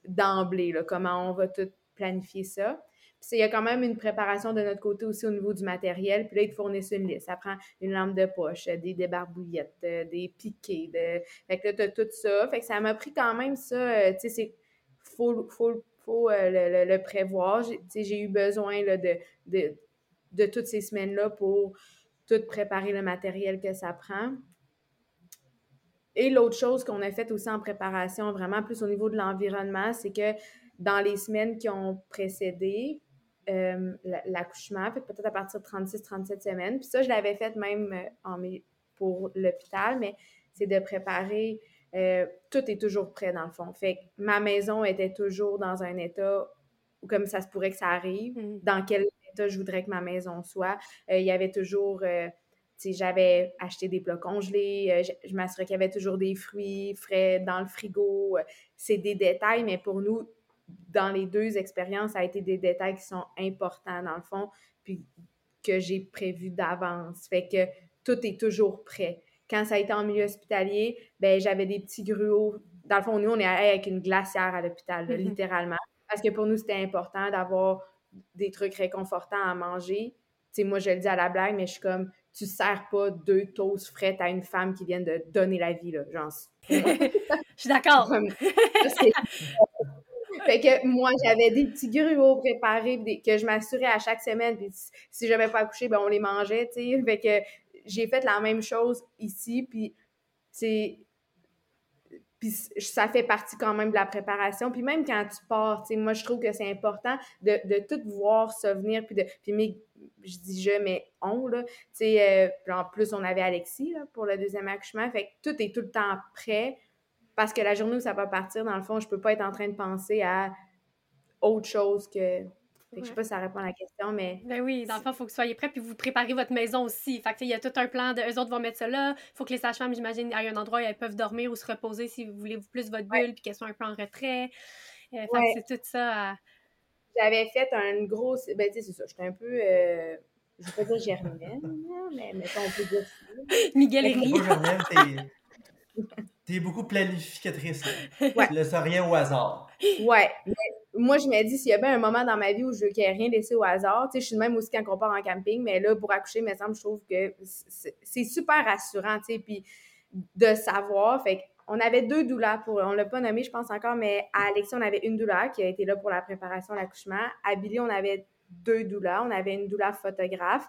d'emblée, comment on va tout planifier ça. Puis il y a quand même une préparation de notre côté aussi au niveau du matériel. Puis là, ils te fournissent une liste. Ça prend une lampe de poche, des débarbouillettes, euh, des piquets. De... Fait que là, tu as tout ça. Fait que ça m'a pris quand même ça. Euh, tu sais, c'est faut, faut faut euh, le, prévoir. J'ai eu besoin de, de, toutes ces semaines-là pour tout préparer le matériel que ça prend. Et l'autre chose qu'on a fait aussi en préparation, vraiment plus au niveau de l'environnement, c'est que dans les semaines qui ont précédé euh, l'accouchement, peut-être à partir de 36-37 semaines, puis ça, je l'avais fait même euh, en, pour l'hôpital, mais c'est de préparer euh, tout est toujours prêt dans le fond. Fait que ma maison était toujours dans un état où comme ça se pourrait que ça arrive, mm. dans quel état je voudrais que ma maison soit. Euh, il y avait toujours, j'avais acheté des plats congelés, je, je m'assurais qu'il y avait toujours des fruits frais dans le frigo. C'est des détails, mais pour nous, dans les deux expériences, ça a été des détails qui sont importants dans le fond, puis que j'ai prévu d'avance. Fait que tout est toujours prêt. Quand ça a été en milieu hospitalier, ben j'avais des petits gruaux. Dans le fond, nous, on est avec une glacière à l'hôpital, mm-hmm. littéralement. Parce que pour nous, c'était important d'avoir des trucs réconfortants à manger. Tu sais, moi, je le dis à la blague, mais je suis comme, tu sers pas deux toasts frais à une femme qui vient de donner la vie, là. Genre, (laughs) je suis d'accord. (laughs) fait que moi, j'avais des petits gruaux préparés que je m'assurais à chaque semaine. Puis si je n'avais pas accouché, ben on les mangeait, tu sais. Fait que j'ai fait la même chose ici, puis c'est puis ça fait partie quand même de la préparation. Puis même quand tu pars, tu sais, moi, je trouve que c'est important de, de, tout voir se venir, puis de... Puis je dis je, mais on, là, tu sais, euh, en plus, on avait Alexis, là, pour le deuxième accouchement, fait que tout est tout le temps prêt, parce que la journée où ça va partir, dans le fond, je peux pas être en train de penser à autre chose que je ne sais pas si ça répond à la question, mais. Ben oui, dans le fond, il faut que vous soyez prêts puis vous préparez votre maison aussi. Fait il y a tout un plan de eux autres vont mettre ça là. Il faut que les sages-femmes, j'imagine, aient un endroit où elles peuvent dormir ou se reposer si vous voulez plus votre bulle puis qu'elles soient un peu en retrait. Euh, c'est tout ça. J'avais fait un gros. Ben, tu sais, c'est ça. J'étais un peu. Euh... Je ne vais pas dire germaine, mais mettons, on peut dire (laughs) Miguel et T'es beaucoup planificatrice. Ouais. Tu laisses rien au hasard. Ouais. moi, je me dis, s'il y a bien un moment dans ma vie où je veux qu'il rien laissé au hasard, tu sais, je suis même aussi quand on part en camping, mais là, pour accoucher, me semble, je trouve que c'est super rassurant, tu sais, puis de savoir. Fait on avait deux doulas pour, on l'a pas nommé, je pense encore, mais à Alexis, on avait une doula qui a été là pour la préparation de l'accouchement. À Billy, on avait deux doulas. On avait une doula photographe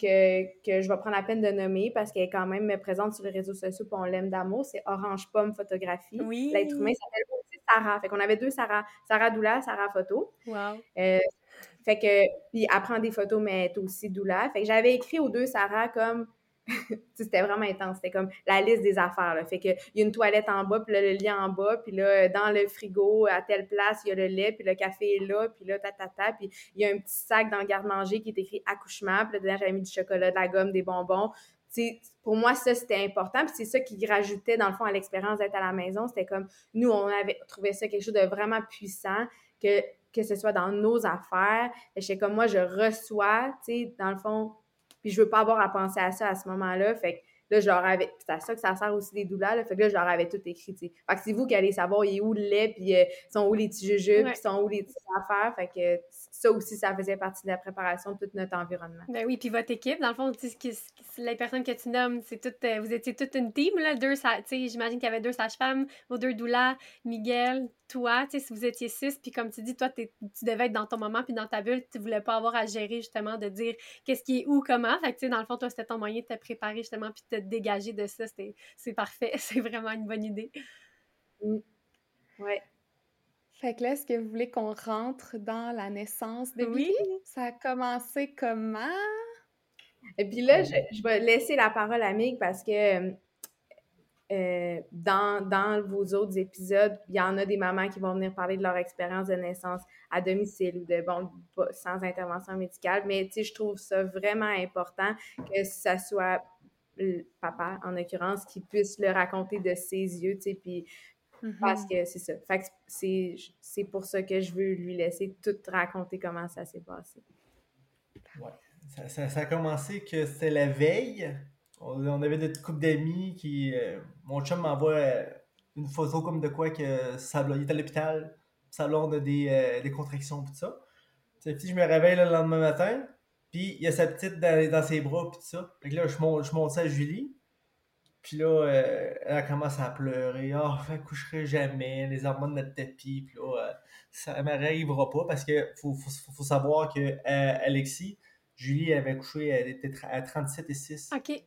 que, que je vais prendre la peine de nommer parce qu'elle est quand même présente sur les réseaux sociaux pour on l'aime d'amour. C'est Orange Pomme Photographie. Oui. L'être humain s'appelle aussi Sarah. Fait qu'on avait deux Sarah. Sarah Doula, Sarah Photo. Wow. Euh, fait que, puis elle prend des photos, mais elle est aussi doula. Fait que j'avais écrit aux deux Sarah comme (laughs) c'était vraiment intense. C'était comme la liste des affaires. Là. Fait que il y a une toilette en bas, puis le lit en bas, puis là, dans le frigo, à telle place, il y a le lait, puis le café est là, puis là, ta, ta, ta, puis il y a un petit sac dans le garde-manger qui est écrit accouchement, puis là, j'avais mis du chocolat, de la gomme, des bonbons. Pour moi, ça, c'était important. Puis c'est ça qui rajoutait, dans le fond, à l'expérience d'être à la maison. C'était comme, nous, on avait trouvé ça quelque chose de vraiment puissant, que, que ce soit dans nos affaires. J'étais comme, moi, je reçois, tu sais, dans le fond, puis je veux pas avoir à penser à ça à ce moment-là. Fait que là, je leur avais. C'est à ça que ça sert aussi des. Là, fait que là, je leur avais tout écrit. Fait que c'est vous qui allez savoir il est où le lait, puis euh, sont où les petits jujubes, puis sont où les petites affaires. Fait que ça aussi, ça faisait partie de la préparation de tout notre environnement. Ben oui, puis votre équipe, dans le fond, les personnes que tu nommes, c'est tout, euh, vous étiez toute une team, là, deux, j'imagine qu'il y avait deux sages-femmes, vos deux doulas, Miguel, toi, tu sais, si vous étiez six, puis comme tu dis, toi, tu devais être dans ton moment, puis dans ta bulle, tu voulais pas avoir à gérer, justement, de dire qu'est-ce qui est où, comment. Fait que, tu sais, dans le fond, toi, c'était ton moyen de te préparer, justement, puis de te dégager de ça. C'est parfait. (laughs) C'est vraiment une bonne idée. Mm. Ouais. Fait que là, est-ce que vous voulez qu'on rentre dans la naissance de oui. Ça a commencé comment? Et puis là, je, je vais laisser la parole à Mig parce que euh, dans, dans, vos autres épisodes, il y en a des mamans qui vont venir parler de leur expérience de naissance à domicile ou de, bon, sans intervention médicale. Mais, tu sais, je trouve ça vraiment important que ça soit le papa, en l'occurrence, qui puisse le raconter de ses yeux, tu sais, puis parce mm-hmm. que c'est ça. Fait que c'est pour ça que je veux lui laisser tout raconter comment ça s'est passé. Ouais. Ça, ça, a commencé que c'était la veille on, avait notre couple d'amis qui. Euh, mon chum m'envoie euh, une photo comme de quoi que ça, il est à l'hôpital, ça a des, euh, des contractions tout ça. Puis je me réveille le lendemain matin, puis il y a sa petite dans, ses bras puis tout ça. Fait que là, je monte, je monte ça à Julie. Puis là, elle commence à pleurer. Ah, oh, je coucherai jamais, les hormones de notre tapis. Puis là, ça m'arrivera pas parce que faut, faut, faut savoir que Alexis, Julie avait couché, elle était à 37 et 6. OK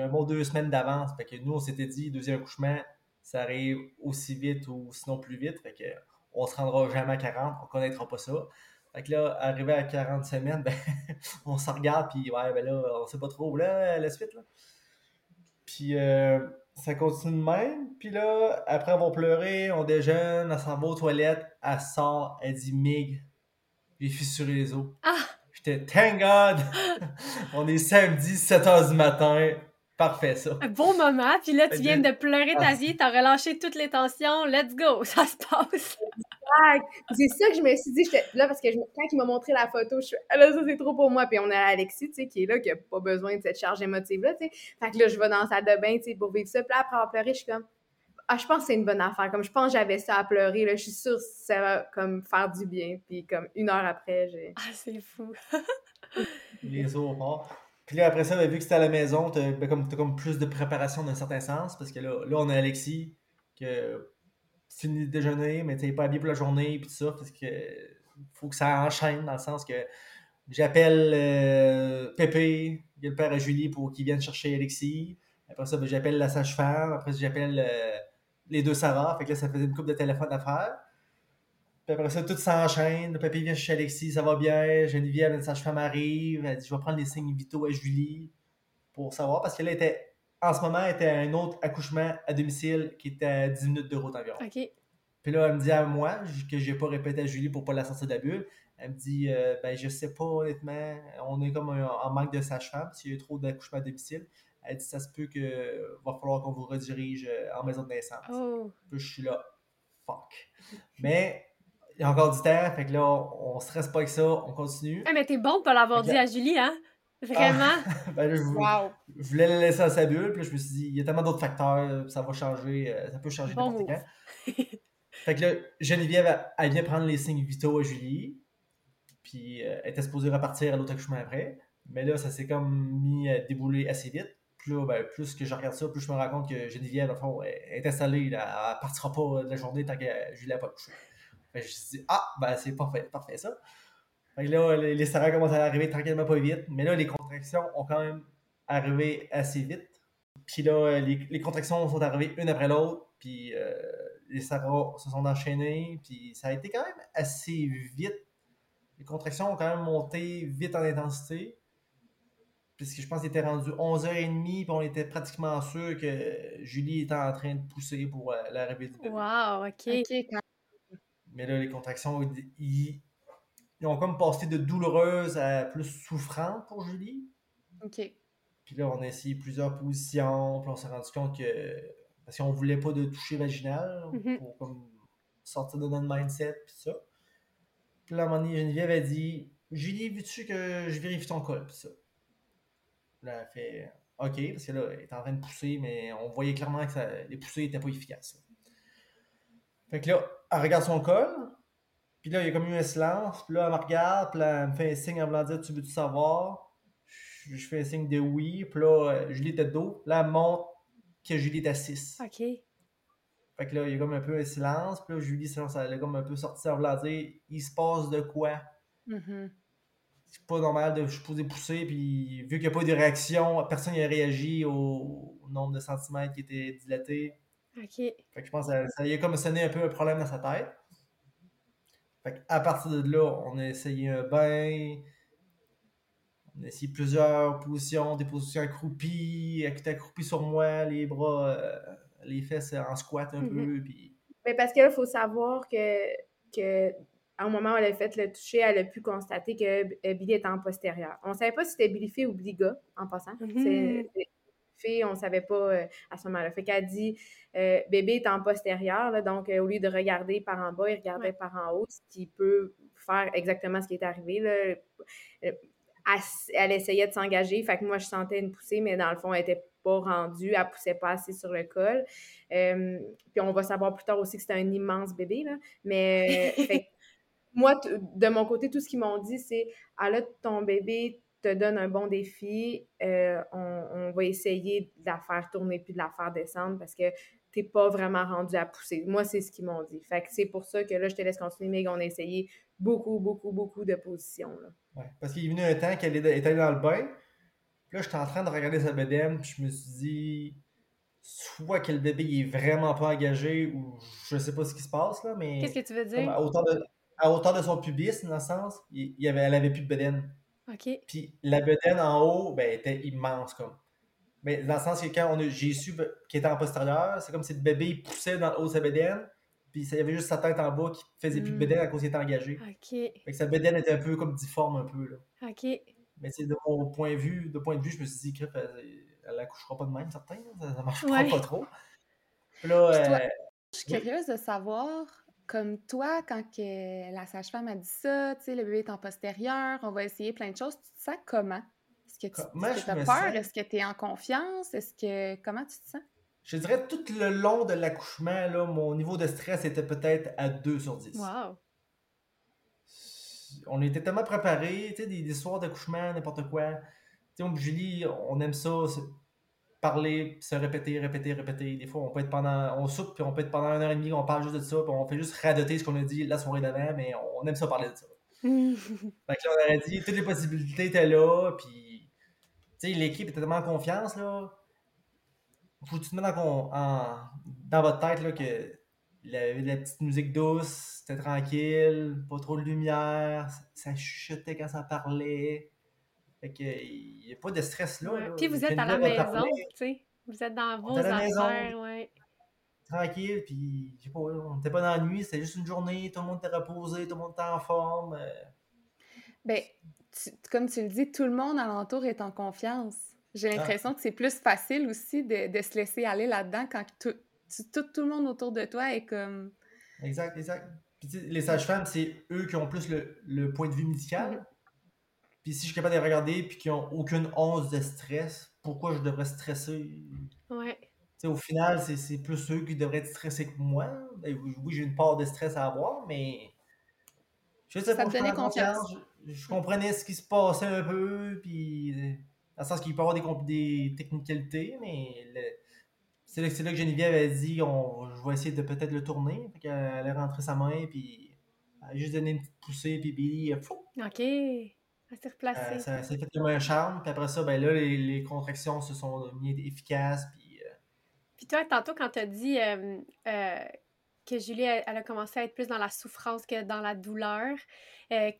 un bon deux semaines d'avance. Fait que nous, on s'était dit, deuxième accouchement, ça arrive aussi vite ou sinon plus vite. Fait que on se rendra jamais à 40, on connaîtra pas ça. Fait que là, arrivé à 40 semaines, (laughs) ben, on se regarde, puis ouais, ben là, on sait pas trop là, la suite. Là. Puis euh, ça continue de même. Puis là, après avoir pleuré, on déjeune, elle s'en va aux toilettes, elle sort, elle dit Mig, j'ai fissuré les os. Ah! J'étais, thank God! (laughs) on est samedi, 7 h du matin, Parfait, ça. Un bon moment. Puis là, tu viens de pleurer ta vie, t'as relâché toutes les tensions. Let's go, (laughs) ça se passe. C'est ça que je me suis dit. Là, parce que quand il m'a montré la photo, je suis ah, là, ça, c'est trop pour moi. Puis on a Alexis, tu sais, qui est là, qui n'a pas besoin de cette charge émotive-là, tu sais. Fait que là, je vais dans la salle de bain, tu sais, pour vivre ça. Puis là, après avoir pleuré, je suis comme, ah, je pense que c'est une bonne affaire. Comme je pense que j'avais ça à pleurer, là, je suis sûre que ça va comme faire du bien. Puis comme une heure après, j'ai. Ah, c'est fou. (laughs) les os puis là, après ça, ben, vu que c'était à la maison, tu as, ben, comme, comme plus de préparation d'un certain sens, parce que là, là on a Alexis qui fini de déjeuner, mais tu pas habillé pour la journée, puis tout ça, parce que faut que ça enchaîne, dans le sens que j'appelle euh, Pépé, le père à Julie, pour qu'il vienne chercher Alexis. Après ça, ben, j'appelle la sage-femme. Après, j'appelle euh, les deux Sarah. Fait que là, ça faisait une coupe de téléphone à faire. Puis après ça, tout s'enchaîne. Le papier vient chez Alexis, ça va bien. Geneviève, une sage-femme arrive. Elle dit Je vais prendre les signes vitaux à Julie pour savoir. Parce qu'elle était, en ce moment, était à un autre accouchement à domicile qui était à 10 minutes de route environ. OK. Puis là, elle me dit à moi, que j'ai pas répété à Julie pour pas la sortir de la bulle. Elle me dit euh, Ben, je sais pas, honnêtement. On est comme en manque de sage-femme s'il y a trop d'accouchements à domicile. Elle dit Ça se peut qu'il va falloir qu'on vous redirige euh, en maison de naissance. Oh. Puis je suis là Fuck. Mais il y a encore du temps, fait que là, on, ne stresse pas avec ça, on continue. Ah, mais t'es bon de pas l'avoir dit à Julie, hein? Vraiment? (laughs) ben là, je, Wow! je voulais le laisser à sa bulle, puis là, je me suis dit, il y a tellement d'autres facteurs, ça va changer, euh, ça peut changer Bon n'importe quand. Fait que là, Geneviève, elle, vient prendre les signes vitaux à Julie, puis euh, elle était supposée repartir à l'autre accouchement après, mais là, ça s'est comme mis à débouler assez vite. Puis là, ben, plus que je regarde ça, plus je me rends compte que Geneviève, au fond, est installée, là, elle partira pas de la journée tant que Julie n'a pas couché. Je me suis dit, ah, ben c'est parfait, parfait ça. Fait que là, les, serrures commencent à arriver tranquillement pas vite, mais là, les contractions ont quand même arrivé assez vite. Puis là, les, les contractions sont arrivées une après l'autre, puis euh, les sarras se sont enchaînés, puis ça a été quand même assez vite. Les contractions ont quand même monté vite en intensité, puisque je pense qu'il était rendu 11h30, puis on était pratiquement sûr que Julie était en train de pousser pour euh, l'arrivée du bébé. Wow, OK. Mais là, les contractions, ils, ils ont comme passé de douloureuses à plus souffrantes pour Julie. OK. Puis là, on a essayé plusieurs positions, puis on s'est rendu compte que. Parce qu'on voulait pas de toucher vaginal Mhm. pour comme sortir de notre mindset, puis ça. Puis là, à un moment donné, Geneviève a dit Julie, veux-tu que je vérifie ton col, puis ça. Là, elle fait OK, parce que là, elle est en train de pousser, mais on voyait clairement que ça- les poussées n'étaient pas efficaces. Fait que là, elle regarde son col, puis là, il y a comme eu un silence, puis là, elle me regarde, puis là, elle me fait un signe en voulant dire Tu veux-tu savoir? Je, je fais un signe de oui, puis là, euh, Julie était de dos, là, elle montre que Julie est à 6. OK. Fait que là, il y a comme un peu un silence, puis là, Julie, ça, ça elle a comme un peu sorti en voulant dire Il se passe de quoi? Mhm. c'est pas normal de supposer pousser, puis vu qu'il n'y a pas eu de réaction, personne n'a réagi au, au nombre de centimètres qui étaient dilatés. OK. Fait que je pense que ça, ça y a comme sonné un peu un problème dans sa tête. Fait à partir de là, on a essayé un bain, on a essayé plusieurs positions, des positions accroupies, elle était accroupie sur moi, les bras, euh, les fesses en squat un Mhm. peu, puis Mais parce que là, il faut savoir que, que à un moment où elle a fait le toucher, elle a pu constater que euh, Billy était en postérieur. On ne savait pas si c'était Billy fille ou Billy gars, en passant. Mhm. Fille, on ne savait pas euh, à ce moment-là. Fait qu'elle dit euh, bébé est en postérieur, là, donc euh, au lieu de regarder par en bas, il regardait Ouais. par en haut, ce qui peut faire exactement ce qui est arrivé. Là. Elle, elle essayait de s'engager, fait que moi je sentais une poussée, mais dans le fond, elle n'était pas rendue, elle poussait pas assez sur le col. Puis on va savoir plus tard aussi que c'était un immense bébé, là. Mais (laughs) fait moi, de mon côté, tout ce qu'ils m'ont dit, c'est ah là, ton bébé te donne un bon défi, euh, on, on va essayer de la faire tourner puis de la faire descendre parce que t'es pas vraiment rendu à pousser. Moi, c'est ce qu'ils m'ont dit. Fait que c'est pour ça que là, je te laisse continuer, mais on a essayé beaucoup, beaucoup, beaucoup de positions. Là. Ouais, parce qu'il est venu un temps qu'elle est allée dans le bain. Puis là, j'étais en train de regarder sa bedaine, puis je me suis dit, soit que le bébé il est vraiment pas engagé, ou je sais pas ce qui se passe, là, mais Qu'est-ce que tu veux comme dire? à, hauteur de, à hauteur de son pubis, dans le sens, il, il y avait, elle avait plus de bedaine. OK. Puis la bedaine en haut, ben, était immense, comme. Mais dans le sens que quand on a- j'ai su qu'il était en postérieur, c'est comme si le bébé il poussait dans le haut de sa bedaine, puis il y avait juste sa tête en bas qui faisait plus de Mm. bedaine à cause qu'il était engagé. OK. Fait que sa bedaine était un peu comme difforme, un peu, là. OK. Mais c'est de mon point de vue, de point de vue, je me suis dit, Crip, elle, elle accouchera pas de même, certain. Ça, ça marchera Ouais. pas trop. Puis là, Puis toi- euh, Je suis Oui. curieuse de savoir, comme toi, quand que la sage-femme a dit ça, tu sais, le bébé est en postérieur, on va essayer plein de choses, tu te sens comment? Est-ce que tu Comment as peur? sens? Est-ce que tu es en confiance? Est-ce que. Comment tu te sens? je dirais tout le long de l'accouchement, là, mon niveau de stress était peut-être à 2 sur 10. Wow. On était tellement préparés, tu sais, des, des soirs d'accouchement, n'importe quoi. Tu sais, Julie, on aime ça, parler, se répéter, répéter, répéter. Des fois, on peut être pendant, on soupe, puis on peut être pendant une heure et demie, on parle juste de ça, puis on fait juste radoter ce qu'on a dit la soirée d'avant, mais on aime ça parler de ça. (laughs) Fait que là, on aurait dit, toutes les possibilités étaient là, puis, tu sais, l'équipe était tellement en confiance, là. Faut que tu te mettes en, en- dans votre tête, là, que de la petite musique douce, c'était tranquille, pas trop de lumière, ça chuchotait quand ça parlait. Fait que, il n'y a pas de stress là. Ouais. là. Puis vous êtes à la maison, tu sais. Vous êtes dans vos affaires, ouais. Tranquille, puis, je sais pas, on n'était pas dans la nuit, c'était juste une journée, tout le monde était reposé, tout le monde était en forme. euh, Ben, tu- comme tu le dis, tout le monde alentour est en confiance. J'ai Ah. l'impression que c'est plus facile aussi de, de se laisser aller là-dedans quand tout, tu- tout, tout le monde autour de toi est comme. Exact, exact. Puis tu sais, les sages-femmes, c'est eux qui ont plus le, le point de vue médical. Puis si je suis capable de les regarder puis qu'ils n'ont aucune once de stress, pourquoi je devrais stresser? Ouais. sais, au final, c'est plus eux qui devraient être stressés que moi. Ben, oui, j'ai une part de stress à avoir, mais je sais pas, je, confiance. Je, comprenais ce qui se passait un peu, puis dans le sens qu'il peut y avoir des, des technicalités, mais c'est là, là, que Geneviève a dit on, je vais essayer de peut-être le tourner. Fait qu'elle a rentré sa main, puis elle a juste donné une petite poussée, puis Billy, fou. OK. S'est replacée. Euh, ça, s'est fait comme un charme. Puis après ça, ben là, les, les contractions se sont mises efficaces. Puis, euh, puis toi, tantôt, quand tu as dit euh, que Julie, elle, a commencé à être plus dans la souffrance que dans la douleur,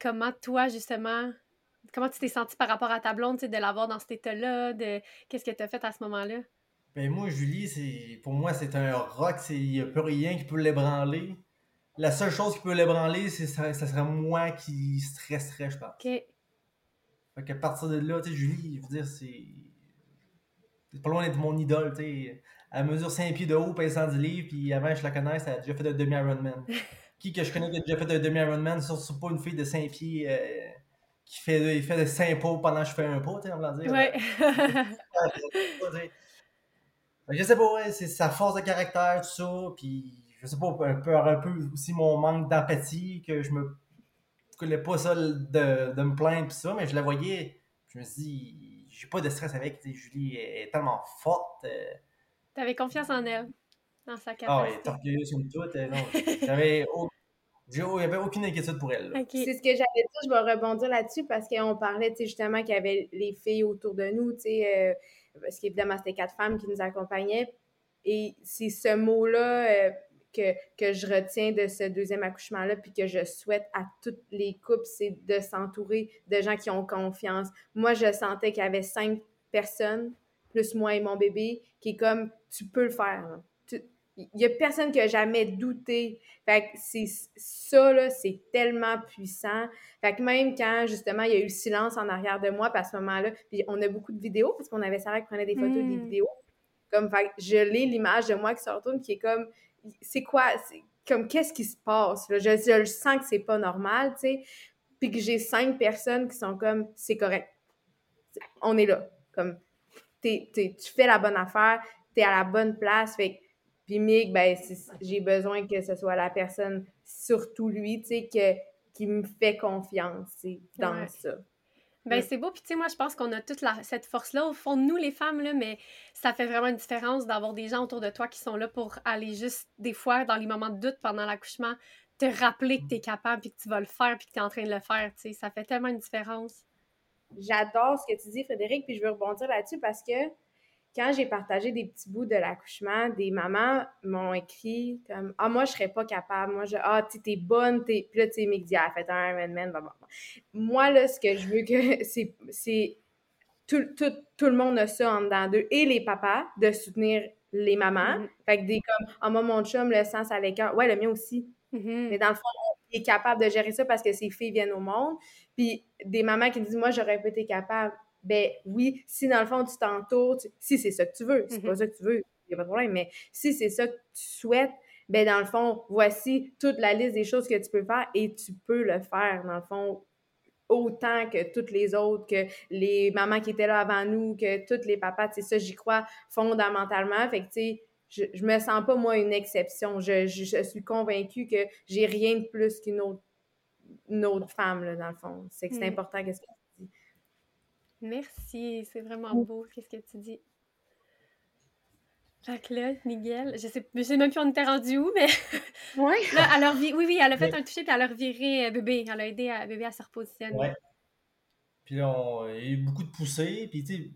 comment toi, justement, comment tu t'es senti par rapport à ta blonde, de l'avoir dans cet état-là, de qu'est-ce que tu as fait à ce moment-là? Ben moi, Julie, c'est pour moi, c'est un rock, il n'y a plus rien qui peut l'ébranler. La seule chose qui peut l'ébranler, c'est ça, ça serait moi qui stresserais, je pense. OK. Fait qu'à partir de là, tu sais, Julie, je veux dire, c'est. C'est pas loin d'être mon idole, tu sais. Elle mesure 5 pieds de haut, pèse 110 livres, puis avant je la connais, elle a déjà fait un demi-Ironman. (laughs) qui que je connais qui a déjà fait un demi-Ironman, surtout pas une fille de 5 pieds euh, qui fait, il fait de 5 pas pendant que je fais un pas, tu sais, on va dire. Ouais. (laughs) je sais pas, ouais, c'est sa force de caractère, tout ça, puis je sais pas, un peu, un peu aussi mon manque d'empathie, que je me connais pas ça de, de me plaindre, pis ça, mais je la voyais, je me suis dit, j'ai pas de stress avec, Julie est tellement forte. Euh. T'avais confiance en elle, dans sa capacité. Ah, elle est orgueilleuse comme tout, euh, non, j'avais il n'y avait aucune inquiétude pour elle. C'est ce que j'avais dit, je vais rebondir là-dessus parce qu'on parlait justement qu'il y avait les filles autour de nous, euh, parce qu'évidemment, c'était quatre femmes qui nous accompagnaient. Et c'est ce mot-là euh, que, que je retiens de ce deuxième accouchement-là, puis que je souhaite à toutes les couples, c'est de s'entourer de gens qui ont confiance. Moi, je sentais qu'il y avait cinq personnes, plus moi et mon bébé, qui est comme, tu peux le faire. Il n'y a personne qui a jamais douté. Fait que c'est ça, là, c'est tellement puissant. Fait que même quand, justement, il y a eu le silence en arrière de moi, puis à ce moment-là, puis on a beaucoup de vidéos, parce qu'on avait Sarah qui prenait des photos, des hmm. vidéos. Comme, fait je l'ai l'image de moi qui se retourne, qui est comme, c'est quoi, comme, qu'est-ce qui se passe? Je, je, sens que c'est pas normal, tu sais. Puis que j'ai cinq personnes qui sont comme, c'est correct. On est là. Comme, tu fais la bonne affaire, tu es à la bonne place. Fait puis Mick, ben, j'ai besoin que ce soit la personne, surtout lui, tu sais, que, qui me fait confiance, dans ça. Ben, c'est beau. Puis, tu sais, moi, je pense qu'on a toute cette force-là au fond de nous, les femmes, là, mais ça fait vraiment une différence d'avoir des gens autour de toi qui sont là pour aller juste, des fois, dans les moments de doute pendant l'accouchement, te rappeler que tu es capable, puis que tu vas le faire, puis que tu es en train de le faire. Tu sais, ça fait tellement une différence. J'adore ce que tu dis, Frédéric, puis je veux rebondir là-dessus parce que quand j'ai partagé des petits bouts de l'accouchement, des mamans m'ont écrit comme Ah, moi, je serais pas capable. Moi, je Ah, tu es bonne. Puis là, tu sais, Ah, fait un Ironman. Moi, là, ce que je veux que (laughs) c'est. Tout, tout, tout, le monde a ça en dedans d'eux. Et les papas, de soutenir les mamans. Mm-hmm. Fait que des comme Ah, moi, mon chum, le sens à l'écart. Ouais, le mien aussi. Mm-hmm. Mais dans le fond, il est capable de gérer ça parce que ses filles viennent au monde. Puis des mamans qui disent Moi, j'aurais pas été capable ben oui, si dans le fond tu t'entoures, si c'est ça que tu veux, c'est pas mm-hmm. ça que tu veux, il n'y a pas de problème, mais si c'est ça que tu souhaites, ben dans le fond, voici toute la liste des choses que tu peux faire et tu peux le faire, dans le fond, autant que toutes les autres, que les mamans qui étaient là avant nous, que tous les papas, c'est ça, j'y crois fondamentalement. Fait que, tu sais, je, je me sens pas, moi, une exception. Je, je, suis convaincue que j'ai rien de plus qu'une autre, autre femme, là, dans le fond. C'est que c'est mm. important qu'est-ce que Merci, c'est vraiment beau qu'est-ce que tu dis. Fait que là, Miguel, je sais, je sais même plus on était rendu où, mais. (laughs) Oui. là, oui, oui, elle a fait un toucher puis elle a reviré euh, bébé. Elle a aidé à, bébé à se repositionner. Ouais. Puis là, il y a eu beaucoup de poussées. Puis, tu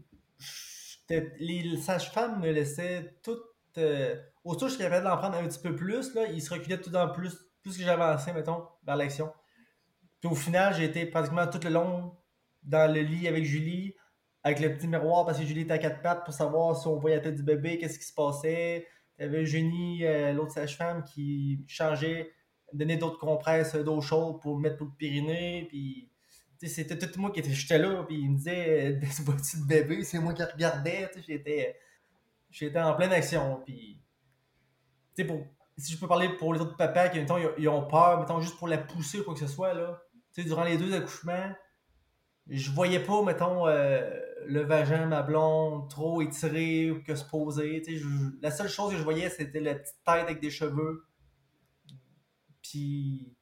sais, les sages-femmes me laissaient tout. Euh, aussitôt je capable d'en prendre un petit peu plus, là, ils se reculaient tout en plus, plus que j'avançais, mettons, vers l'action. Puis au final, j'ai été pratiquement tout le long dans le lit avec Julie, avec le petit miroir parce que Julie était à quatre pattes pour savoir si on voyait la tête du bébé, qu'est-ce qui se passait. Il y avait Eugénie, euh, l'autre sage-femme, qui changeait, donnait d'autres compresses, d'eau chaude pour mettre pour le périnée. Puis, c'était tout moi qui était, j'étais là, puis il me disait, vois-tu le bébé? C'est moi qui regardais. J'étais, j'étais en pleine action. Puis, pour, si je peux parler pour les autres papas qui, mettons, ils, ont peur, mettons, juste pour la pousser ou quoi que ce soit, là. durant les deux accouchements, je voyais pas, mettons, euh, le vagin, ma blonde, trop étiré ou que se poser. la seule chose que je voyais, c'était la petite tête avec des cheveux. Puis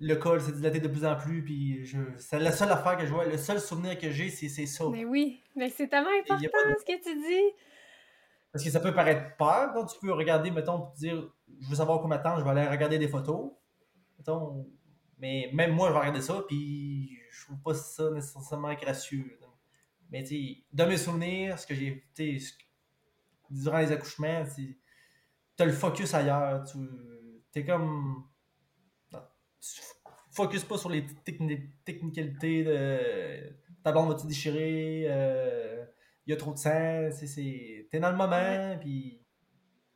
le col s'est dilaté de plus en plus. Puis je... c'est la seule affaire que je vois. Le seul souvenir que j'ai, c'est, ça. Mais oui, mais c'est tellement important ce que tu dis. Parce que ça peut paraître peur quand tu peux regarder, mettons, dire je veux savoir combien de temps, je vais aller regarder des photos. Mettons, mais même moi, je vais regarder ça, puis je trouve pas ça nécessairement gracieux. Mais tu dans mes souvenirs, ce que j'ai. Durant les accouchements, tu as le focus ailleurs. Tu es comme. tu focus pas sur les technicalités de. Ta blonde va-tu déchirer? Euh, il y a trop de sang. T'es dans le moment, puis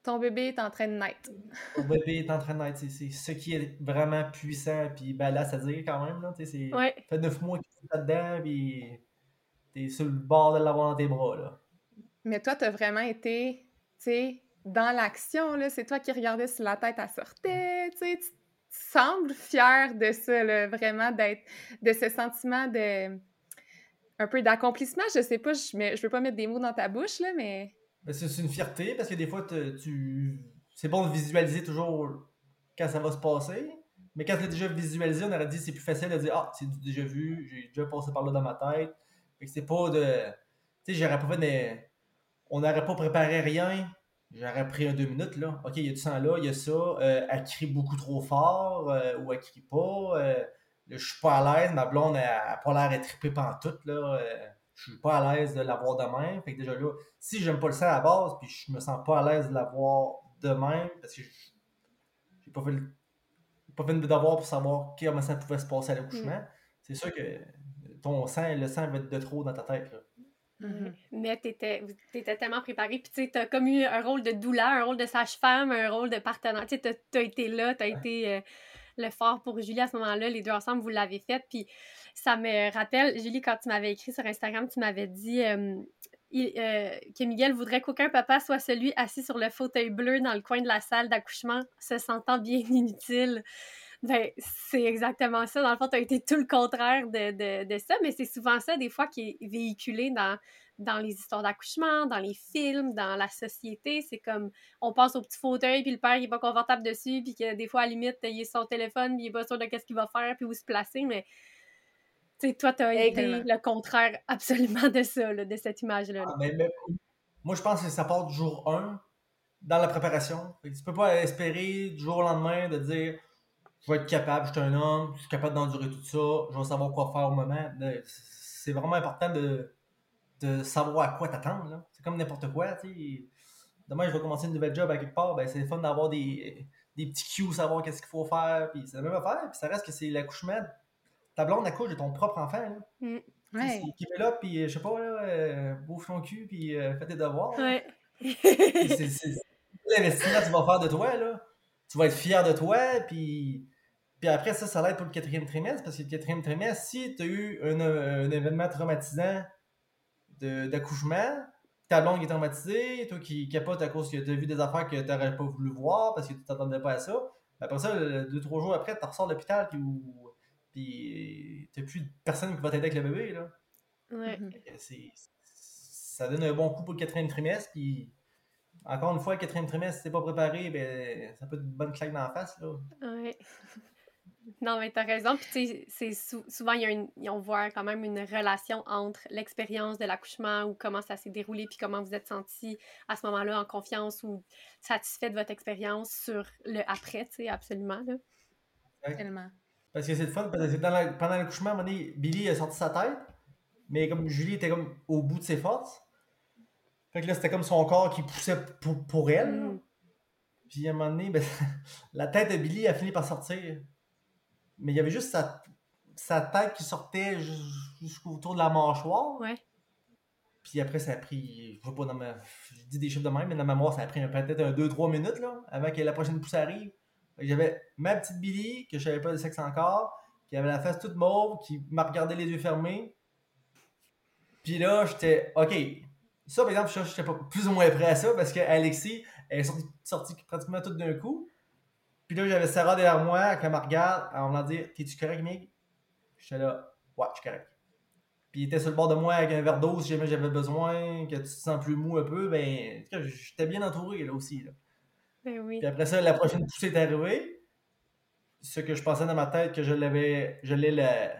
ton bébé est en train de naître. Ton bébé est en train de naître. C'est ce qui est vraiment puissant. Puis ben là, ça dire quand même. Là, c'est, ouais. fait neuf mois que tu es là-dedans. Puis t'es sur le bord de l'avoir dans tes bras. Là. Mais toi, t'as vraiment été dans l'action. Là. C'est toi qui regardais si la tête, elle sortait. Tu, tu sembles fier de ça, là, vraiment, d'être de ce sentiment de un peu d'accomplissement. Je sais pas, je, ne veux pas mettre des mots dans ta bouche, là, mais c'est une fierté parce que des fois, tu... c'est bon de visualiser toujours quand ça va se passer. Mais quand tu l'as déjà visualisé, on aurait dit c'est plus facile de dire Ah, c'est déjà vu, j'ai déjà passé par là dans ma tête. Fait que c'est pas de. Tu sais, j'aurais pas fait des. On n'aurait pas préparé rien. J'aurais pris un deux minutes là. Ok, il y a du sang là, il y a ça. Euh, elle crie beaucoup trop fort euh, ou elle crie pas. Euh, je suis pas à l'aise. Ma blonde, elle, n'a pas l'air d'être trippée pantoute là. Je suis pas à l'aise de l'avoir de même. Fait que déjà là, si j'aime pas le sang à la base, puis je me sens pas à l'aise de l'avoir de même, parce que j'ai pas fait le pas fait de devoir pour savoir comment ça pouvait se passer à l'accouchement, mm. c'est sûr que ton sang, le sang va être de trop dans ta tête. Là. Mm-hmm. Mais tu étais, tellement préparé, puis tu as comme eu un rôle de douleur, un rôle de sage-femme, un rôle de partenaire. Tu as, été là, tu as été euh, le fort pour Julie à ce moment-là. Les deux ensemble, vous l'avez fait. Puis ça me rappelle, Julie, quand tu m'avais écrit sur Instagram, tu m'avais dit euh, que Miguel voudrait qu'aucun papa soit celui assis sur le fauteuil bleu dans le coin de la salle d'accouchement, se sentant bien (laughs) inutile. Ben, c'est exactement ça. Dans le fond, tu as été tout le contraire de, de ça, mais c'est souvent ça, des fois, qui est véhiculé dans dans les histoires d'accouchement, dans les films, dans la société. C'est comme, on passe au petit fauteuil, puis le père, il est pas confortable dessus, puis que des fois, à la limite, il est sur son téléphone, puis il est pas sûr de qu'est-ce qu'il va faire, puis où se placer, mais tu sais, toi, t'as été le contraire (laughs) absolument de ça, de cette image-là. Ah, moi, je pense que ça part du jour 1 dans la préparation. Tu peux pas espérer du jour au lendemain de dire je vais être capable, je suis un homme, je suis capable d'endurer tout ça, je vais savoir quoi faire au moment. C'est vraiment important de, de savoir à quoi t'attendre. C'est comme n'importe quoi. sais. Demain, je vais commencer une nouvelle job à quelque part. Ben, c'est fun d'avoir des, des petits cues, savoir qu'est-ce qu'il faut faire. Puis c'est la même affaire. Puis ça reste que c'est l'accouchement. Ta blonde accouche de ton propre enfant. Là. Mm. Ouais. Qui est là, puis je sais pas, là, euh, bouffe ton cul, puis euh, fais tes devoirs. Ouais. c'est l'investissement que tu vas faire de toi. Là. Tu vas être fier de toi, puis. Puis après, ça, ça être pour le quatrième trimestre, parce que le quatrième trimestre, si tu as eu un, un, événement traumatisant d'accouchement, ta blonde est traumatisée, toi qui capote à cause que tu as vu des affaires que tu n'aurais pas voulu voir parce que tu t'attendais pas à ça. Après ça, deux, trois jours après, tu ressors de l'hôpital puis tu n'as plus personne qui va t'aider avec le bébé. Là. Ouais. Ça donne un bon coup pour le quatrième trimestre. Puis encore une fois, le quatrième trimestre, si t'es pas préparé, ben, ça peut être une bonne claque dans la face. Là. Ouais. (laughs) Non, mais t'as raison. Puis, c'est souvent, il y a une, on voit quand même une relation entre l'expérience de l'accouchement ou comment ça s'est déroulé, puis comment vous êtes senti à ce moment-là en confiance ou satisfait de votre expérience sur le après, tu sais, absolument. Là. Tellement. Parce que c'est le fun, parce que pendant l'accouchement, à un moment donné, Billy a sorti sa tête, mais comme Julie était comme au bout de ses forces. Fait que là, c'était comme son corps qui poussait pour, pour elle. Mm. Puis à un moment donné, ben, (laughs) la tête de Billy a fini par sortir mais il y avait juste sa, sa tête qui sortait jusqu'autour de la mâchoire. Ouais. Puis après, ça a pris, je sais pas, dans ma, je dis des chiffres de même, mais dans ma mémoire, ça a pris peut-être un 2-3 minutes, là, avant que la prochaine pousse arrive. J'avais ma petite Billy, que je savais pas de sexe encore, qui avait la face toute mauve, qui m'a regardé les yeux fermés. Puis là, j'étais, OK. Ça, par exemple, je n'étais pas plus ou moins prêt à ça, parce qu'Alexis, elle est sortie, pratiquement tout d'un coup. Puis là, j'avais Sarah derrière moi, qui me regarde, en me dit T'es-tu correct, Mig? J'étais là, ouais, je suis correct. puis il était sur le bord de moi avec un verre d'eau si jamais j'avais besoin, que tu te sens plus mou un peu, ben, j'étais bien entouré là aussi. Là. Ben oui. Puis après ça, la prochaine poussée est arrivée. Ce que je pensais dans ma tête que je l'avais, je l'ai la,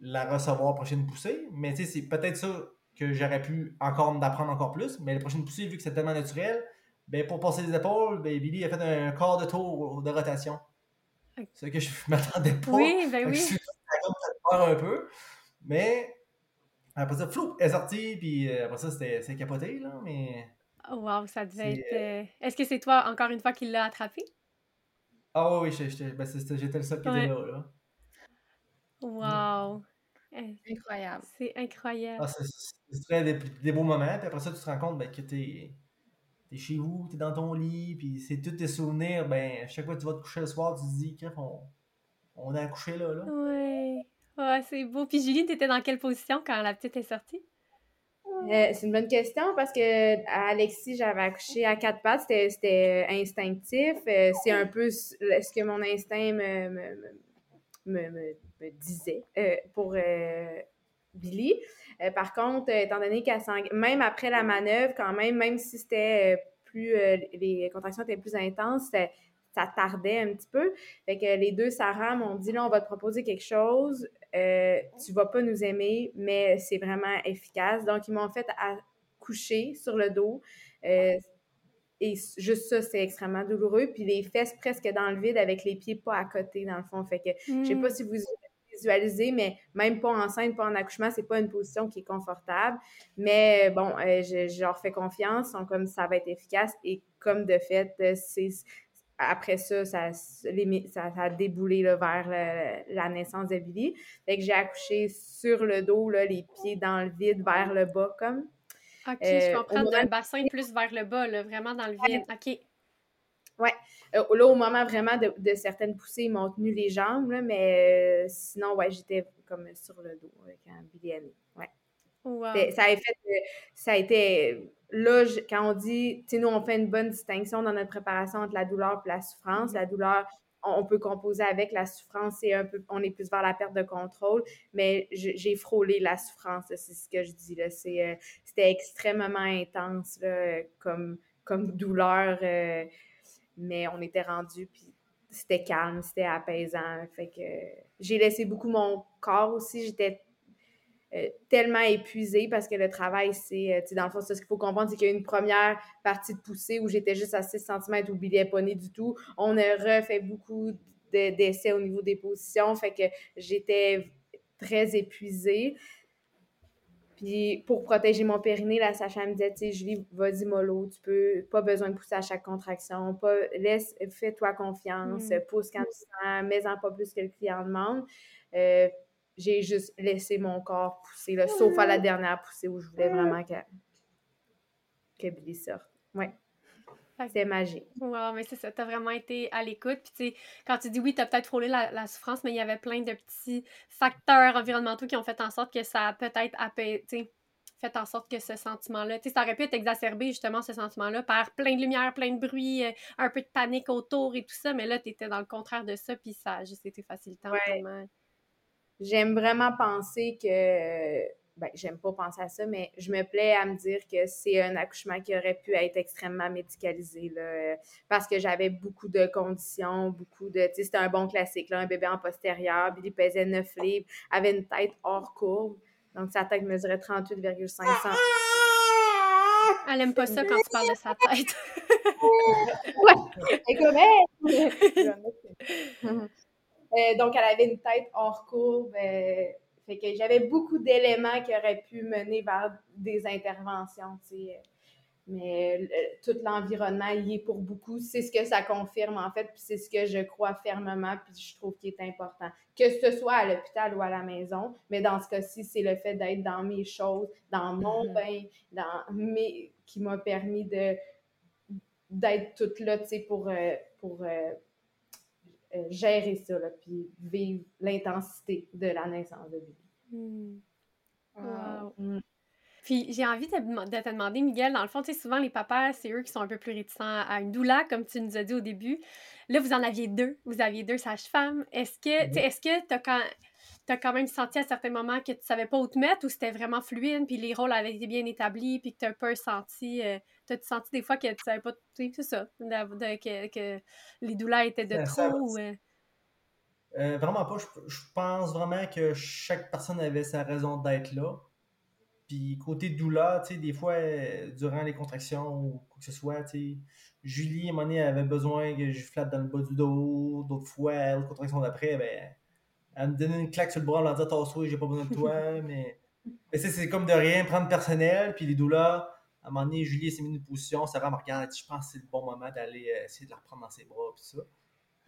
la recevoir prochaine poussée, mais tu sais, c'est peut-être ça que j'aurais pu encore d'apprendre encore plus, mais la prochaine poussée, vu que c'est tellement naturel, ben pour passer les épaules, ben Billy a fait un quart de tour de rotation. Ce que je (laughs) m'attendais pas. Oui, ben oui. Je peur un peu. Mais après ça, flou, elle est sortie, puis euh, après ça, c'était capoté, là, mais... Oh, wow, ça devait être... Euh, est-ce que c'est toi, encore une fois, qui l'a attrapé? Ah oui, j'étais ben, le seul qui était là, là. Wow! Incroyable. C'est incroyable. Ah, c'est très des, des, beaux moments, puis après ça, tu te rends compte ben, que t'es es chez vous, t'es dans ton lit, puis c'est tous tes souvenirs, ben, chaque fois que tu vas te coucher le soir, tu te dis, on, on a accouché là, là. Ouais. Ouais, c'est beau. Puis Julie, t'étais dans quelle position quand la petite est sortie? Euh, c'est une bonne question parce que Alexis, j'avais accouché à quatre pattes. C'était instinctif. Euh, c'est un peu ce que mon instinct me, me, me, disait euh, pour Billy. par contre, étant donné qu'elle même après la manœuvre, quand même, même si c'était plus les contractions étaient plus intenses, ça tardait un petit peu. Fait les deux Sarah m'ont dit là, on va te proposer quelque chose. Euh, tu vas pas nous aimer, mais c'est vraiment efficace. Donc, ils m'ont fait à coucher sur le dos. Euh, et juste ça, c'est extrêmement douloureux. Puis les fesses presque dans le vide avec les pieds pas à côté, dans le fond. Fait que je sais pas hmm. si vous visualisez, mais même pas enceinte, pas en accouchement, c'est pas une position qui est confortable. Mais bon, euh, je, leur fais confiance, comme ça va être efficace. Et comme de fait, c'est après ça, ça, ça, a déboulé vers la naissance de Billy. Fait que j'ai accouché sur le dos, là, les pieds dans le vide, vers le bas, comme. OK, je euh, comprends. D'un bassin plus vers le bas, là, vraiment dans le vide. OK. Ouais. Euh, là, au moment vraiment de, certaines poussées, ils m'ont tenu les jambes, là, mais euh, sinon, ouais, j'étais comme sur le dos avec un Billy Ouais. Ça a, fait, ça a été là, quand on dit, tu sais, nous, on fait une bonne distinction dans notre préparation entre la douleur et la souffrance. La douleur, on, peut composer avec. La souffrance, c'est un peu, on est plus vers la perte de contrôle, mais j'ai frôlé la souffrance, c'est ce que je dis. là. Euh, c'était extrêmement intense comme, comme douleur, euh, mais on était rendu, puis c'était calme, c'était apaisant. Fait que j'ai laissé beaucoup mon corps aussi. J'étais euh, tellement épuisée parce que le travail, c'est, euh, dans le fond, ce qu'il faut comprendre, c'est qu'il y a une première partie de poussée où j'étais juste à 6 cm où Billy n'est pas né du tout. On a refait beaucoup d'essais au niveau des positions, fait que j'étais très épuisée. Puis pour protéger mon périnée, la Sacha me disait, tu sais, Julie, vas-y mollo, tu peux, pas besoin de pousser à chaque contraction, pas, laisse, fais-toi confiance, mm. pousse quand tu sens, mets-en pas plus que le client demande. Euh, j'ai juste laissé mon corps pousser, là, sauf à la dernière poussée où je voulais vraiment que, que Billy sorte. Ouais. C'est magique. Wow, mais c'est ça, t'as vraiment été à l'écoute. Puis, tu sais, quand tu dis oui, t'as peut-être frôlé la, souffrance, mais il y avait plein de petits facteurs environnementaux qui ont fait en sorte que ça a peut-être fait en sorte que ce sentiment-là, tu sais, ça aurait pu être exacerbé, justement, ce sentiment-là, par plein de lumière, plein de bruit, euh, un peu de panique autour et tout ça, mais là, t'étais dans le contraire de ça, puis ça a juste été facilitant, vraiment j'aime vraiment penser que ben, j'aime pas penser à ça, mais je me plais à me dire que c'est un accouchement qui aurait pu être extrêmement médicalisé, là, parce que j'avais beaucoup de conditions, beaucoup de, tu sais, c'était un bon classique, là, un bébé en postérieur, Billy pesait 9 livres, avait une tête hors courbe, donc sa tête mesurait 38,5 cm. Elle aime pas ça quand tu parles de sa tête. (laughs) ouais, euh, (laughs) donc, elle avait une tête hors courbe. Euh, fait que j'avais beaucoup d'éléments qui auraient pu mener vers des interventions, Mais euh, tout l'environnement y est pour beaucoup. C'est ce que ça confirme, en fait, puis c'est ce que je crois fermement, puis je trouve qui est important. Que ce soit à l'hôpital ou à la maison, mais dans ce cas-ci, c'est le fait d'être dans mes choses, dans mon mm-hmm. bain, dans mes... qui m'a permis de d'être toute là, tu sais, pour, pour euh, gérer ça, là, puis vivre l'intensité de la naissance de bébé. Hmm. Wow. Hmm. Puis j'ai envie de, de, te demander, Miguel, dans le fond, tu sais, souvent les papas, c'est eux qui sont un peu plus réticents à une doula, comme tu nous as dit au début. Là, vous en aviez deux. Vous aviez deux sages-femmes. Est-ce que, tu est-ce que t'as quand t'as quand même senti à certains moments que tu savais pas où te mettre ou c'était vraiment fluide, puis les rôles avaient été bien établis, puis que tu as un peu senti, euh, t'as senti des fois que tu savais pas, c'est ça, que, que, les douleurs étaient de trop euh? Euh, vraiment pas. Je, pense vraiment que chaque personne avait sa raison d'être là. Puis côté douleur, tu sais, des fois, durant les contractions ou quoi que ce soit, tu sais, Julie, à un moment donné, avait besoin que je flatte dans le bas du dos. D'autres fois, l'autre contraction d'après, ben, elle me donnait une claque sur le bras en leur disant Tasse-toi, j'ai pas besoin de toi. (laughs) mais mais c'est comme de rien prendre personnel. Puis les douleurs, à un moment donné, Julie s'est mis une position. Va me regarder. Je pense que c'est le bon moment d'aller euh, essayer de la reprendre dans ses bras. Puis ça.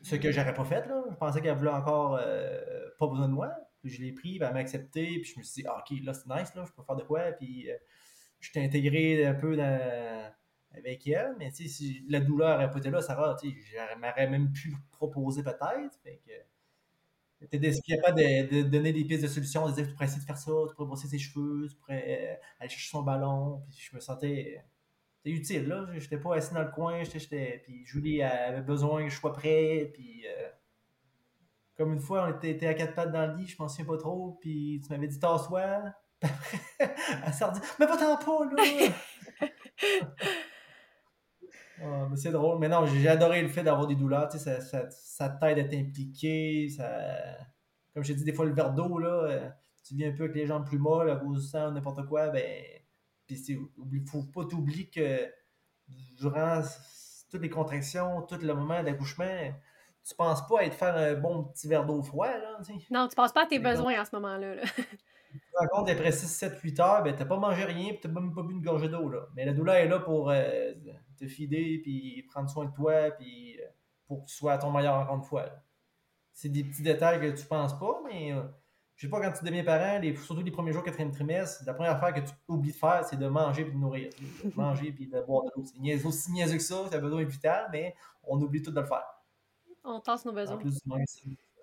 Ce que j'aurais pas fait. là. Je pensais qu'elle voulait encore euh, pas besoin de moi. Puis je l'ai pris, elle m'a accepté. Puis je me suis dit, ah, ok, là c'est nice, là, je peux faire de quoi. Puis euh, je t'ai intégré un peu avec elle. Mais si la douleur n'aurait pas été là, ça va. Je m'aurais même pu proposer peut-être. T'es capable de, de, donner des pistes de solutions, de dire tu pourrais essayer de faire ça, tu pourrais brosser ses cheveux, tu pourrais euh, aller chercher son ballon. Puis je me sentais utile, là. J'étais pas assis dans le coin, j'étais. Puis Julie avait besoin que je sois prêt. Puis euh, comme une fois, on était, à quatre pattes dans le lit, je m'en souviens pas trop. Puis tu m'avais dit tasse-toi. (laughs) elle s'est Mais pas tant pas, là! Ah, c'est drôle. Mais non, j'ai adoré le fait d'avoir des douleurs. Tu sais, ça, ça, t'aide à t'impliquer. Ça... Comme je t'ai dit, des fois, le verre d'eau, là, euh, tu viens un peu avec les jambes plus molles, à cause du sang, n'importe quoi. Ben, puis faut pas t'oublier que durant toutes les contractions, tout le moment d'accouchement, tu penses pas à être faire un bon petit verre d'eau froid. Là, Non, tu penses pas à tes besoins à ce moment-là. Là. (laughs) tu te rends compte après 6, 7, 8 heures, ben, t'as pas mangé rien, tu n'as même pas bu une gorgée d'eau. Là. Mais la douleur est là pour euh, te fider, puis prendre soin de toi, puis euh, pour que tu sois à ton meilleur encore une fois. C'est des petits détails que tu penses pas, mais euh, je sais pas, quand tu deviens parent, les, surtout les premiers jours, quatrième trimestre, la première affaire que tu oublies de faire, c'est de manger puis de nourrir. De manger puis de boire de l'eau. C'est aussi niaiseux que ça, c'est un besoin vital, mais on oublie tout de le faire. On tasse nos besoins.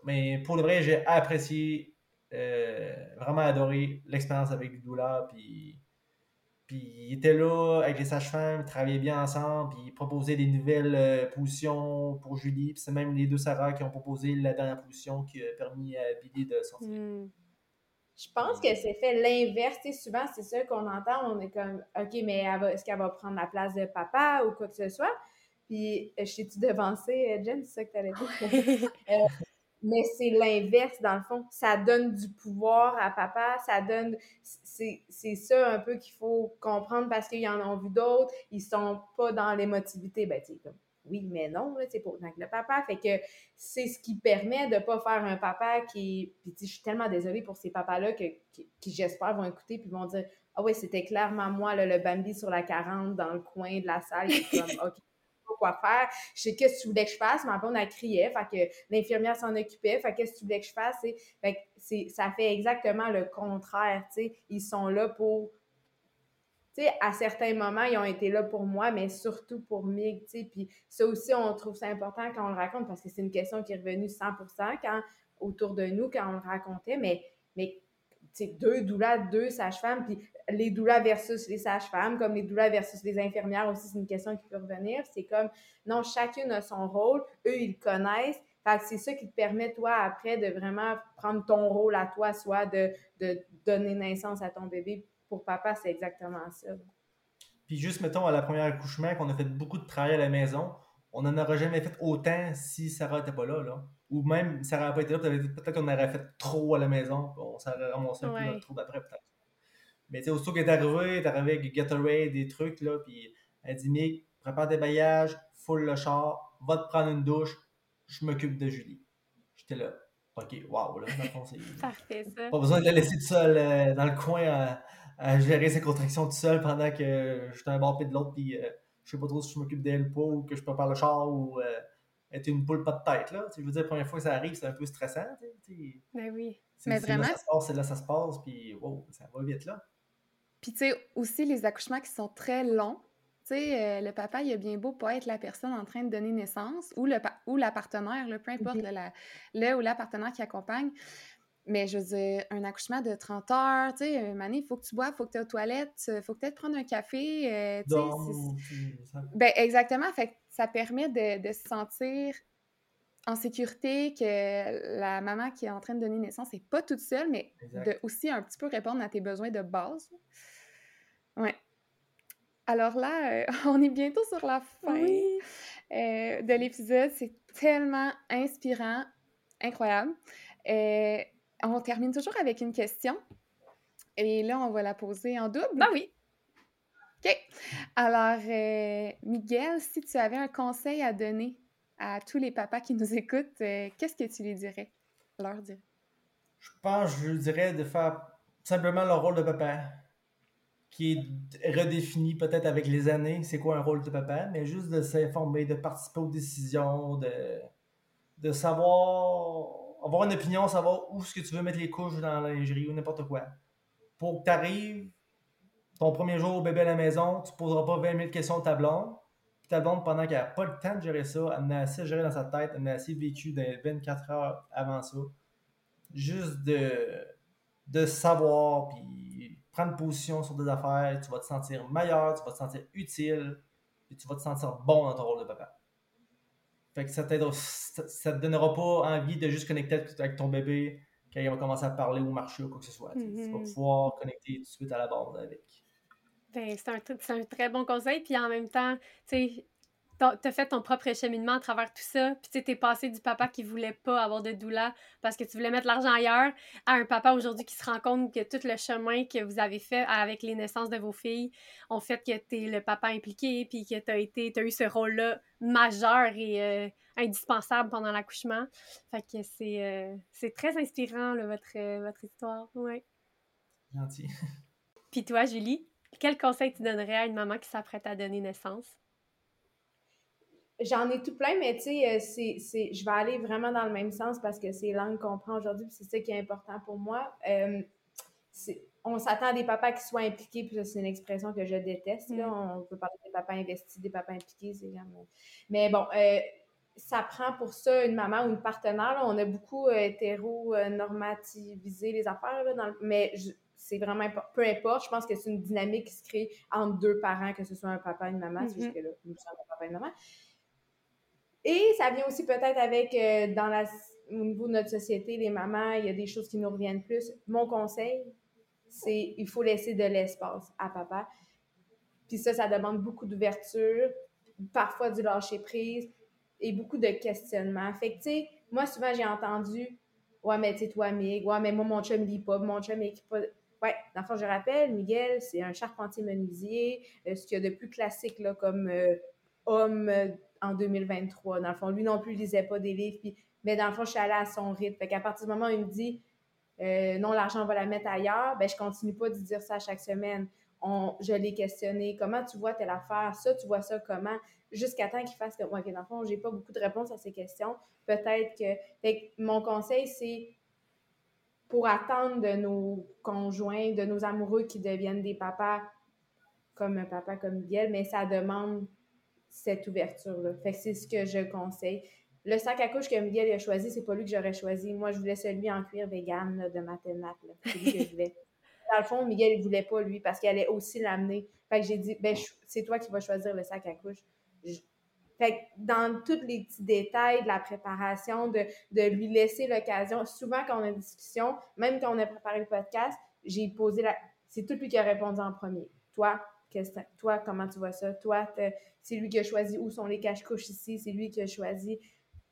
mais pour le vrai, j'ai apprécié, euh, vraiment adoré l'expérience avec Doula, puis puis il était là avec les sages-femmes, ils travaillaient bien ensemble, puis ils proposaient des nouvelles euh, positions pour Julie. Puis c'est même les deux Sarah qui ont proposé la dernière position qui a permis à Billy de sortir. Hmm. Je pense que c'est fait l'inverse. Souvent, c'est ça qu'on entend. On est comme, OK, mais est-ce qu'elle va prendre la place de papa ou quoi que ce soit? Puis, euh, je t'ai-tu devancé, euh, Jen? C'est ça que tu allais dire? (laughs) mais c'est l'inverse, dans le fond. Ça donne du pouvoir à papa, ça donne... C'est ça un peu qu'il faut comprendre parce qu'ils en ont vu d'autres, ils sont pas dans l'émotivité. Ben, tu comme, oui, mais non, c'est pour autant que le papa. Fait que c'est ce qui permet de pas faire un papa qui... Puis, je suis tellement désolée pour ces papas-là que, qui, j'espère, vont écouter puis vont dire « Ah oui, c'était clairement moi, le Bambi sur la 40 dans le coin de la salle. » comme (laughs) « OK, quoi faire. Je sais qu'est-ce que tu voulais que je fasse. Ma blonde, a crié. Fait que l'infirmière s'en occupait. Fait qu'est-ce que tu voulais que je fasse? Ça fait exactement le contraire. Ils sont là pour. À certains moments, ils ont été là pour moi, mais surtout pour Mig. Puis ça aussi, on trouve ça important quand on le raconte parce que c'est une question qui est revenue 100 quand, autour de nous quand on le racontait. Mais, mais deux doulas, deux sages-femmes, puis les doulas versus les sages-femmes, comme les doulas versus les infirmières aussi, c'est une question qui peut revenir. C'est comme, non, chacune a son rôle, eux, ils connaissent. C'est ça qui te permet, toi, après, de vraiment prendre ton rôle à toi, soit de, de donner naissance à ton bébé. Pour papa, c'est exactement ça. Puis juste, mettons, à la première accouchement, qu'on a fait beaucoup de travail à la maison, on n'en aurait jamais fait autant si Sarah n'était pas là, là. Ou même, si Sarah n'a pas été là, peut-être qu'on aurait fait trop à la maison, on s'aurait ramassé un peu notre trou d'après, peut-être. Mais tu sais, aussitôt qu'elle est arrivée, elle est arrivée avec Gatorade, des trucs, là, puis elle dit Mick, prépare des bagages, full le char, va te prendre une douche, je m'occupe de Julie. J'étais là. Ok, waouh, là, c'est. (laughs) Parfait, ça. Pas besoin de la laisser toute seule euh, dans le coin à, gérer ses contractions toute seule pendant que j'étais un bord de l'autre, puis euh, je sais pas trop si je m'occupe d'elle pas, ou que je prépare le char, ou euh, être une poule pas de tête, là. je veux dire, la première fois que ça arrive, c'est un peu stressant, Mais oui. Mais vraiment. Là, ça se passe, c'est là, ça se passe, puis wow, ça va vite, là. Puis, tu sais, aussi les accouchements qui sont très longs. Tu sais, euh, le papa, il a bien beau pas être la personne en train de donner naissance ou, le ou la partenaire, peu importe, le, la, ou la partenaire qui accompagne. Mais je veux dire, un accouchement de 30 heures, tu sais, Mané, il faut que tu bois, il faut que tu es aux toilettes, il faut peut-être prendre un café. Euh, tu sais, ben, exactement. Fait ça permet de, se sentir en sécurité, que la maman qui est en train de donner naissance n'est pas toute seule, mais de aussi un petit peu répondre à tes besoins de base. Ouais. Alors là, euh, (laughs) on est bientôt sur la fin euh, de l'épisode. C'est tellement inspirant, incroyable. Euh, on termine toujours avec une question. Et là, on va la poser en double. Ben oui. OK. Alors, Miguel, si tu avais un conseil à donner à tous les papas qui nous écoutent, qu'est-ce que tu les dirais, leur dire? Je pense, je dirais de faire simplement leur rôle de papa qui est redéfini peut-être avec les années, c'est quoi un rôle de papa, mais juste de s'informer, de participer aux décisions, de, de savoir, avoir une opinion, savoir où est-ce que tu veux mettre les couches dans lingerie ou n'importe quoi. Pour que tu arrives, ton premier jour au bébé à la maison, tu ne poseras pas 20 000 questions à ta blonde. Puis ta blonde, pendant qu'elle n'a pas le temps de gérer ça, elle a assez géré dans sa tête, elle a assez vécu dans 24 heures avant ça. Juste de, de savoir, puis prendre position sur des affaires, tu vas te sentir meilleur, tu vas te sentir utile, et tu vas te sentir bon dans ton rôle de papa. Fait que ça ne ça, te donnera pas envie de juste connecter avec ton bébé quand il va commencer à parler ou marcher ou quoi que ce soit. Tu vas mm-hmm. pouvoir connecter tout de suite à la base avec. Ben, c'est un, un, très bon conseil. Puis en même temps, tu sais, t'as fait ton propre cheminement à travers tout ça, puis tu t'es passé du papa qui voulait pas avoir de doula parce que tu voulais mettre l'argent ailleurs à un papa aujourd'hui qui se rend compte que tout le chemin que vous avez fait avec les naissances de vos filles ont fait que t'es le papa impliqué, puis que t'as été, as eu ce rôle-là majeur et euh, indispensable pendant l'accouchement. Fait que c'est euh, c'est très inspirant, votre, euh, votre histoire, ouais. Gentil. (laughs) puis toi, Julie, quel conseil tu donnerais à une maman qui s'apprête à donner naissance? J'en ai tout plein, mais tu sais, euh, c'est, je vais aller vraiment dans le même sens parce que c'est langue qu'on prend aujourd'hui, c'est ça qui est important pour moi. Euh, on s'attend à des papas qui soient impliqués, puis c'est une expression que je déteste. Là. Mm. On peut parler des papas investis, des papas impliqués, c'est Mais bon, euh, ça prend pour ça une maman ou une partenaire. On a beaucoup hétéro-normativisé les affaires, là, mais c'est vraiment peu importe. Je pense que c'est une dynamique qui se crée entre deux parents, que ce soit un papa et une maman. C'est juste mm-hmm. que là, nous sommes un papa et une maman. Et ça vient aussi peut-être avec, euh, dans au niveau de notre société, les mamans, il y a des choses qui nous reviennent plus. Mon conseil, c'est il faut laisser de l'espace à papa. Puis ça, ça demande beaucoup d'ouverture, parfois du lâcher-prise et beaucoup de questionnement. Fait que, tu sais, moi, souvent, j'ai entendu Ouais, mais tu toi, Mig, ouais, mais moi, mon chum lit pas, mon chum est pas. Ouais, dans le fond, je rappelle, Miguel, c'est un charpentier menuisier, euh, ce qu'il y a de plus classique, là, comme euh, homme en 2023. Dans le fond, lui non plus, lisait pas des livres. Puis, mais dans le fond, je suis allée à son rythme. Fait qu'à partir du moment où il me dit euh, non, l'argent, on va la mettre ailleurs, ben, je continue pas de dire ça chaque semaine. On, je l'ai questionné. Comment tu vois telle affaire? Ça, tu vois ça comment? Jusqu'à temps qu'il fasse que, moi, dans le fond, j'ai pas beaucoup de réponses à ces questions. Peut-être que. Fait mon conseil, c'est pour attendre de nos conjoints, de nos amoureux qui deviennent des papas comme un papa comme Miguel, mais ça demande cette ouverture-là. Fait que c'est ce que je conseille. Le sac à couche que Miguel a choisi, c'est pas lui que j'aurais choisi. Moi, je voulais celui en cuir vegan de Matenat. C'est lui que je voulais. (laughs) Dans le fond, Miguel, il voulait pas lui parce qu'il allait aussi l'amener. Fait que j'ai dit, ben, c'est toi qui vas choisir le sac à couche. Fait que dans tous les petits détails de la préparation, de, de lui laisser l'occasion, souvent quand on a une discussion, même quand on a préparé le podcast, j'ai posé la. C'est tout lui qui a répondu en premier. Toi, toi, comment tu vois ça? Toi, c'est lui qui a choisi où sont les cache-couches ici, c'est lui qui a choisi.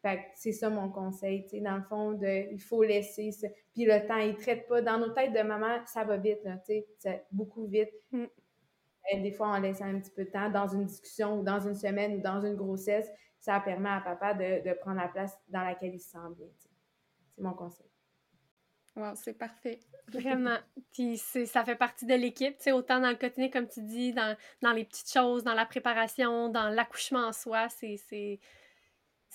Fait c'est ça mon conseil, tu dans le fond, de, il faut laisser ça. Puis le temps, il traite pas. Dans nos têtes de maman, ça va vite, tu sais, beaucoup vite. Mm. des fois, en laissant un petit peu de temps dans une discussion ou dans une semaine ou dans une grossesse, ça permet à papa de, prendre la place dans laquelle il se sent bien, C'est mon conseil. Wow, c'est parfait. Vraiment. (laughs) Puis ça fait partie de l'équipe, tu sais, autant dans le quotidien, comme tu dis, dans, dans les petites choses, dans la préparation, dans l'accouchement en soi, c'est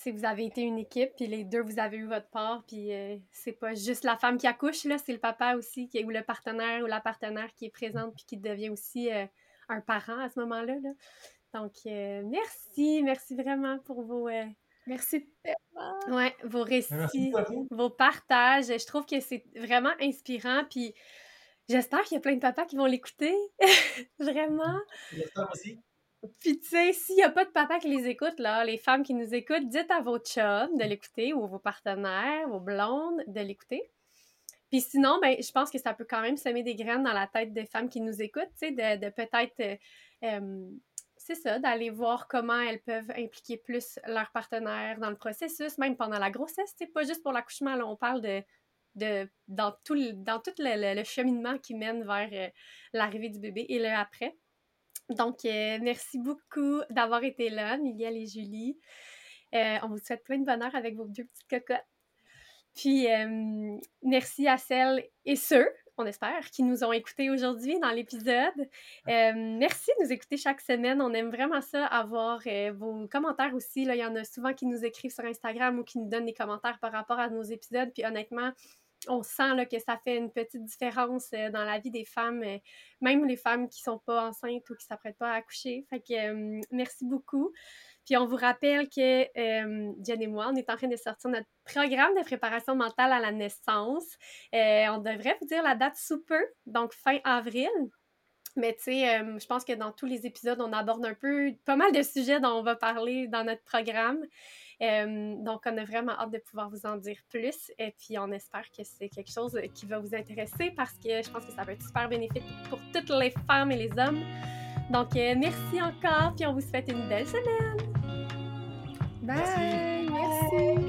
vous avez été une équipe, puis les deux, vous avez eu votre part, puis euh, c'est pas juste la femme qui accouche, là, c'est le papa aussi, qui, ou le partenaire ou la partenaire qui est présente, puis qui devient aussi euh, un parent à ce moment-là. Là. Donc, euh, merci, merci vraiment pour vos, Merci tellement. Ouais, vos récits, vos partages, je trouve que c'est vraiment inspirant. Puis j'espère qu'il y a plein de papas qui vont l'écouter. (laughs) vraiment. J'espère aussi. Puis, tu sais, s'il n'y a pas de papa qui les écoute, là, les femmes qui nous écoutent, dites à vos chums de l'écouter ou vos partenaires, vos blondes de l'écouter. Puis sinon, ben, je pense que ça peut quand même semer des graines dans la tête des femmes qui nous écoutent, tu sais, de, de peut-être, euh, euh, c'est ça, d'aller voir comment elles peuvent impliquer plus leur partenaire dans le processus, même pendant la grossesse, c'est pas juste pour l'accouchement, là, on parle de, dans tout le, dans tout le, cheminement qui mène vers euh, l'arrivée du bébé et le après. Donc, merci beaucoup d'avoir été là, Miguel et Julie. on vous souhaite plein de bonheur avec vos deux petites cocottes. Puis, merci à celles et ceux, on espère, qui nous ont écoutés aujourd'hui dans l'épisode. merci de nous écouter chaque semaine. On aime vraiment ça, avoir vos commentaires aussi. Là, il y en a souvent qui nous écrivent sur Instagram ou qui nous donnent des commentaires par rapport à nos épisodes. Puis honnêtement, on sent là, que ça fait une petite différence dans la vie des femmes, même les femmes qui sont pas enceintes ou qui s'apprêtent pas à accoucher. Fait que merci beaucoup. Puis on vous rappelle que euh, Jen et moi, on est en train de sortir notre programme de préparation mentale à la naissance. Euh, on devrait vous dire la date sous peu, donc fin avril. Mais tu sais, euh, je pense que dans tous les épisodes, on aborde un peu pas mal de sujets dont on va parler dans notre programme. donc, on a vraiment hâte de pouvoir vous en dire plus. Et puis, on espère que c'est quelque chose qui va vous intéresser parce que je pense que ça va être super bénéfique pour toutes les femmes et les hommes. Donc, merci encore, puis on vous souhaite une belle semaine. Bye. Merci. merci.